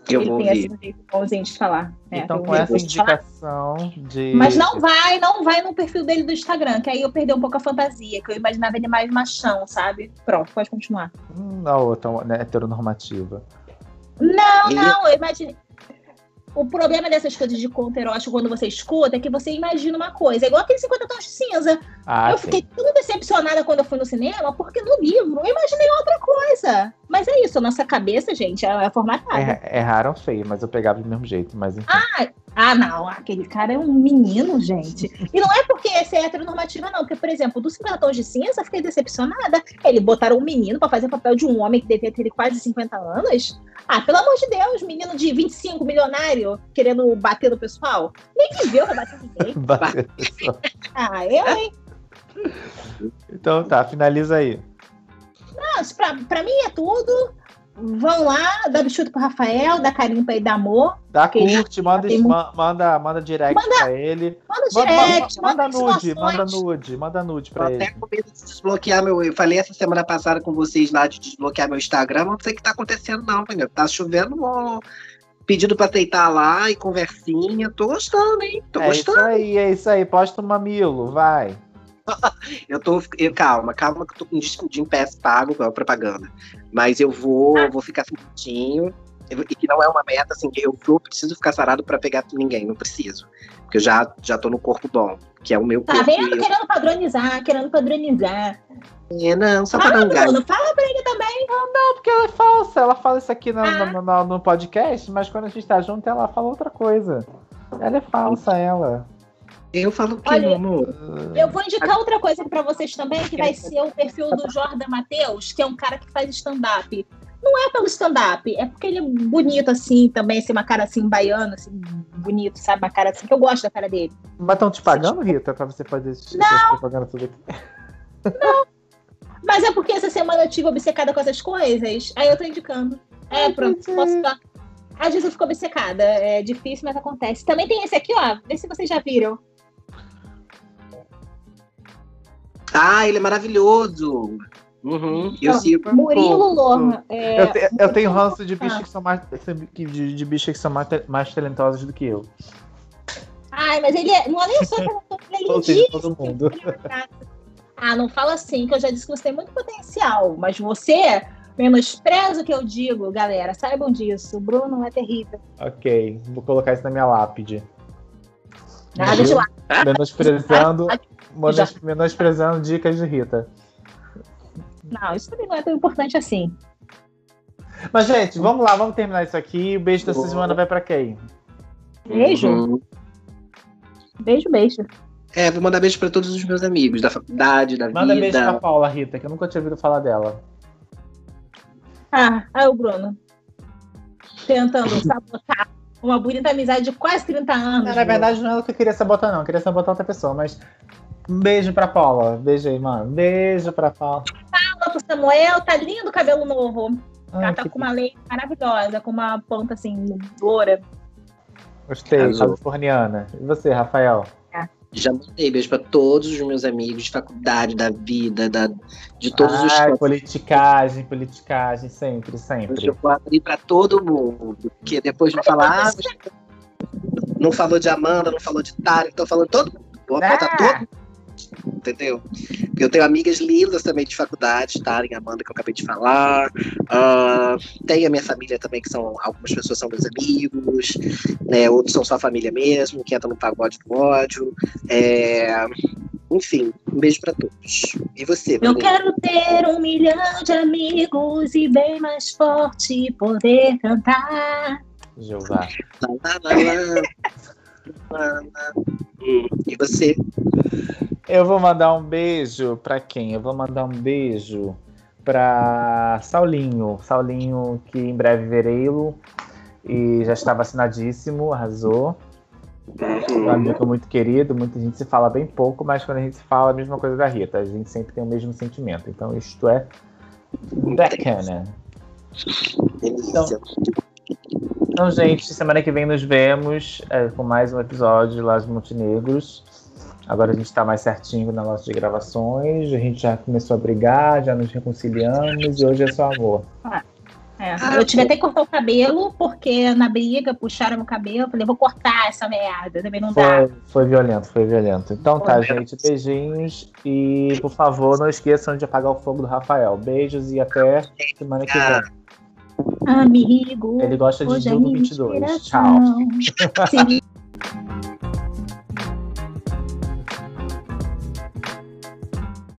Speaker 2: Eu
Speaker 5: ele
Speaker 2: vou
Speaker 5: tem
Speaker 2: ouvir.
Speaker 5: esse jeito bonzinho de falar. É,
Speaker 4: então, com essa
Speaker 5: jeito de falar.
Speaker 4: indicação de.
Speaker 5: Mas não vai, não vai no perfil dele do Instagram, que aí eu perdi um pouco a fantasia, que eu imaginava ele mais machão, sabe? Pronto, pode continuar.
Speaker 4: Hum, A outra, né, heteronormativa.
Speaker 5: Não, não, eu imaginei. O problema dessas coisas de conto erótico, quando você escuta, é que você imagina uma coisa. É igual aquele 50 tons de cinza.
Speaker 4: Ah,
Speaker 5: eu
Speaker 4: sim.
Speaker 5: fiquei tudo decepcionada quando eu fui no cinema, porque no livro eu imaginei outra coisa. Mas é isso, a nossa cabeça, gente, é, é formatada.
Speaker 4: É, erraram feio, mas eu pegava do mesmo jeito. Mas enfim.
Speaker 5: Ah, não, aquele cara é um menino, gente. E não é porque essa é heteronormativa, não. Porque, por exemplo, do 50 tons de cinza, eu fiquei decepcionada. Eles botaram um menino pra fazer o papel de um homem que devia ter quase 50 anos. Ah, pelo amor de Deus, menino de 25, milionário, querendo bater no pessoal. Nem viveu pra bater ninguém.
Speaker 4: Bateu só.
Speaker 5: Ah, eu, hein?
Speaker 4: então tá, finaliza aí.
Speaker 5: Não, isso pra, pra mim é tudo. Vão lá, dá bichuto pro Rafael, dá carinho pra ele, dá amor.
Speaker 4: Dá curte, manda,
Speaker 5: Tem
Speaker 4: manda, manda direct
Speaker 5: Manda-
Speaker 4: pra ele.
Speaker 5: Manda
Speaker 4: Manda,
Speaker 5: direct,
Speaker 4: manda,
Speaker 5: manda,
Speaker 4: nude,
Speaker 5: situações.
Speaker 4: manda nude, manda nude pra
Speaker 2: até
Speaker 4: ele.
Speaker 2: com medo de desbloquear meu. Eu falei essa semana passada com vocês lá de desbloquear meu Instagram, não sei o que tá acontecendo, não, entendeu? Tá chovendo ó, pedido pra aceitar lá e conversinha. Tô gostando, hein? Tô
Speaker 4: É isso
Speaker 2: gostando.
Speaker 4: aí, é isso aí. Posta um mamilo, vai.
Speaker 2: Eu tô. eu- calma, calma, que eu tô com disco de impeço pago pela propaganda. Mas eu vou,
Speaker 5: Ah.
Speaker 2: vou ficar certinho. E que não é uma meta, assim, que eu vou, preciso ficar sarado pra pegar ninguém, não preciso. Porque eu já, já tô no corpo bom, que é o meu
Speaker 5: Tá
Speaker 2: corpo.
Speaker 5: vendo?
Speaker 2: e eu-
Speaker 5: Querendo padronizar, querendo padronizar.
Speaker 2: É, não, só pra
Speaker 5: Fala,
Speaker 2: dar um gás.
Speaker 5: Bruno, fala pra ele também.
Speaker 4: Não, porque ela é falsa. Ela fala isso aqui no,
Speaker 5: Ah.
Speaker 4: no, no- no podcast, mas quando a gente tá junto, ela fala outra coisa. Ela é falsa, ela.
Speaker 2: Eu falo o quê,
Speaker 5: Olha,
Speaker 2: meu amor?
Speaker 5: Eu vou indicar outra coisa pra vocês também, que vai ser o perfil do Jordan Matheus, que é um cara que faz stand-up. Não é pelo stand-up, é porque ele é bonito assim também, assim, uma cara assim, baiana, assim, bonito, sabe? Uma cara assim, que eu gosto da cara dele.
Speaker 4: Mas estão te pagando, Rita, pra você fazer esse essas propagandas tudo aqui?
Speaker 5: Mas é porque essa semana eu tive obcecada com essas coisas, aí eu tô indicando. É, pronto, posso dar. Às vezes eu fico obcecada, é difícil, mas acontece. Também tem esse aqui, ó, vê se vocês já viram.
Speaker 2: Ah, ele é maravilhoso. Uhum, eu sigo.
Speaker 5: Murilo. Lohan. é,
Speaker 4: Eu, te- eu tenho ranço de bichos que são mais, de, de bichos que são mais, mais talentosos do que eu.
Speaker 5: Ai, mas ele é, não é nem só que ele é lindíssimo.
Speaker 4: todo mundo.
Speaker 5: Ah, não fala assim, que eu já disse que você tem muito potencial, mas você menospreza o que eu digo, galera. Saibam disso. O Bruno é terrível.
Speaker 4: Ok, vou colocar isso na minha lápide.
Speaker 5: Nada de lá.
Speaker 4: Menosprezando. menos- menosprezando dicas de Rita.
Speaker 5: Não, isso também não é tão importante assim.
Speaker 4: Mas, gente, vamos lá, vamos terminar isso aqui. O beijo dessa semana vai pra quem?
Speaker 5: Beijo,
Speaker 2: Uhum.
Speaker 5: beijo, beijo.
Speaker 2: É, vou mandar beijo pra todos os meus amigos da faculdade, da
Speaker 4: Manda
Speaker 2: vida.
Speaker 4: beijo pra Paula, Rita, que eu nunca tinha ouvido falar dela.
Speaker 5: Ah, aí o Bruno. Tentando sabotar uma bonita amizade de quase 30 anos.
Speaker 4: Não, na verdade, não é ela que eu queria sabotar, não. Eu queria sabotar outra pessoa, mas. Um beijo pra Paula. Beijo aí, mano. Beijo pra Paula.
Speaker 5: Fala pro Samuel, tá lindo o cabelo novo. Ela
Speaker 4: Ai,
Speaker 5: tá com uma lei maravilhosa, com uma ponta assim, loura.
Speaker 4: Gostei,
Speaker 2: Arrasou.
Speaker 4: californiana. E você, Rafael?
Speaker 2: Já mandei beijo pra todos os meus amigos de faculdade, da vida, da, de todos os
Speaker 4: Ai, politicagem, politicagem, sempre, sempre.
Speaker 2: eu vou abrir pra todo mundo. Porque depois vão falar, ah, não falou de Amanda, não falou de Tário, tô falando todo mundo. Vou
Speaker 4: Ah.
Speaker 2: todo mundo. Entendeu? Eu tenho amigas lindas também de faculdade, Tário e Amanda, que eu acabei de falar. Ah, tem a minha família também, que são algumas pessoas são meus amigos, né? Outros são só família mesmo, que entram no pagode do ódio. É, Enfim, um beijo pra todos. E você,
Speaker 5: Eu quero ter um milhão de amigos e bem mais forte poder cantar.
Speaker 4: Jeová.
Speaker 2: Lá, lá, lá, Hum, E você?
Speaker 4: Eu vou mandar um beijo pra quem? Eu vou mandar um beijo pra Saulinho. Saulinho, que em breve verei-lo. E já está vacinadíssimo, arrasou. Um amigo muito querido, muita gente se fala bem pouco, mas quando a gente se fala, a mesma coisa da Rita. A gente sempre tem o mesmo sentimento. Então, isto é bacana.
Speaker 2: Delícia.
Speaker 4: Então, gente, semana que vem nos vemos é, com mais um episódio de Las Montenegros. Agora a gente tá mais certinho na nossa de gravações. A gente já começou a brigar, já nos reconciliamos e hoje é só amor.
Speaker 5: É,
Speaker 2: Ah,
Speaker 5: eu tive até que cortar o cabelo, porque na briga puxaram meu cabelo. Eu falei, vou cortar essa merda, também não dá.
Speaker 4: Foi, foi violento, foi violento. Então tá,
Speaker 2: Foi.
Speaker 4: gente, beijinhos. E por favor, não esqueçam de apagar o fogo do Rafael. Beijos e até semana que vem.
Speaker 5: Amigo.
Speaker 4: Ele gosta de
Speaker 5: é
Speaker 4: Dildo
Speaker 5: minha
Speaker 4: 22.
Speaker 5: inspiração.
Speaker 4: Tchau.
Speaker 5: Sim.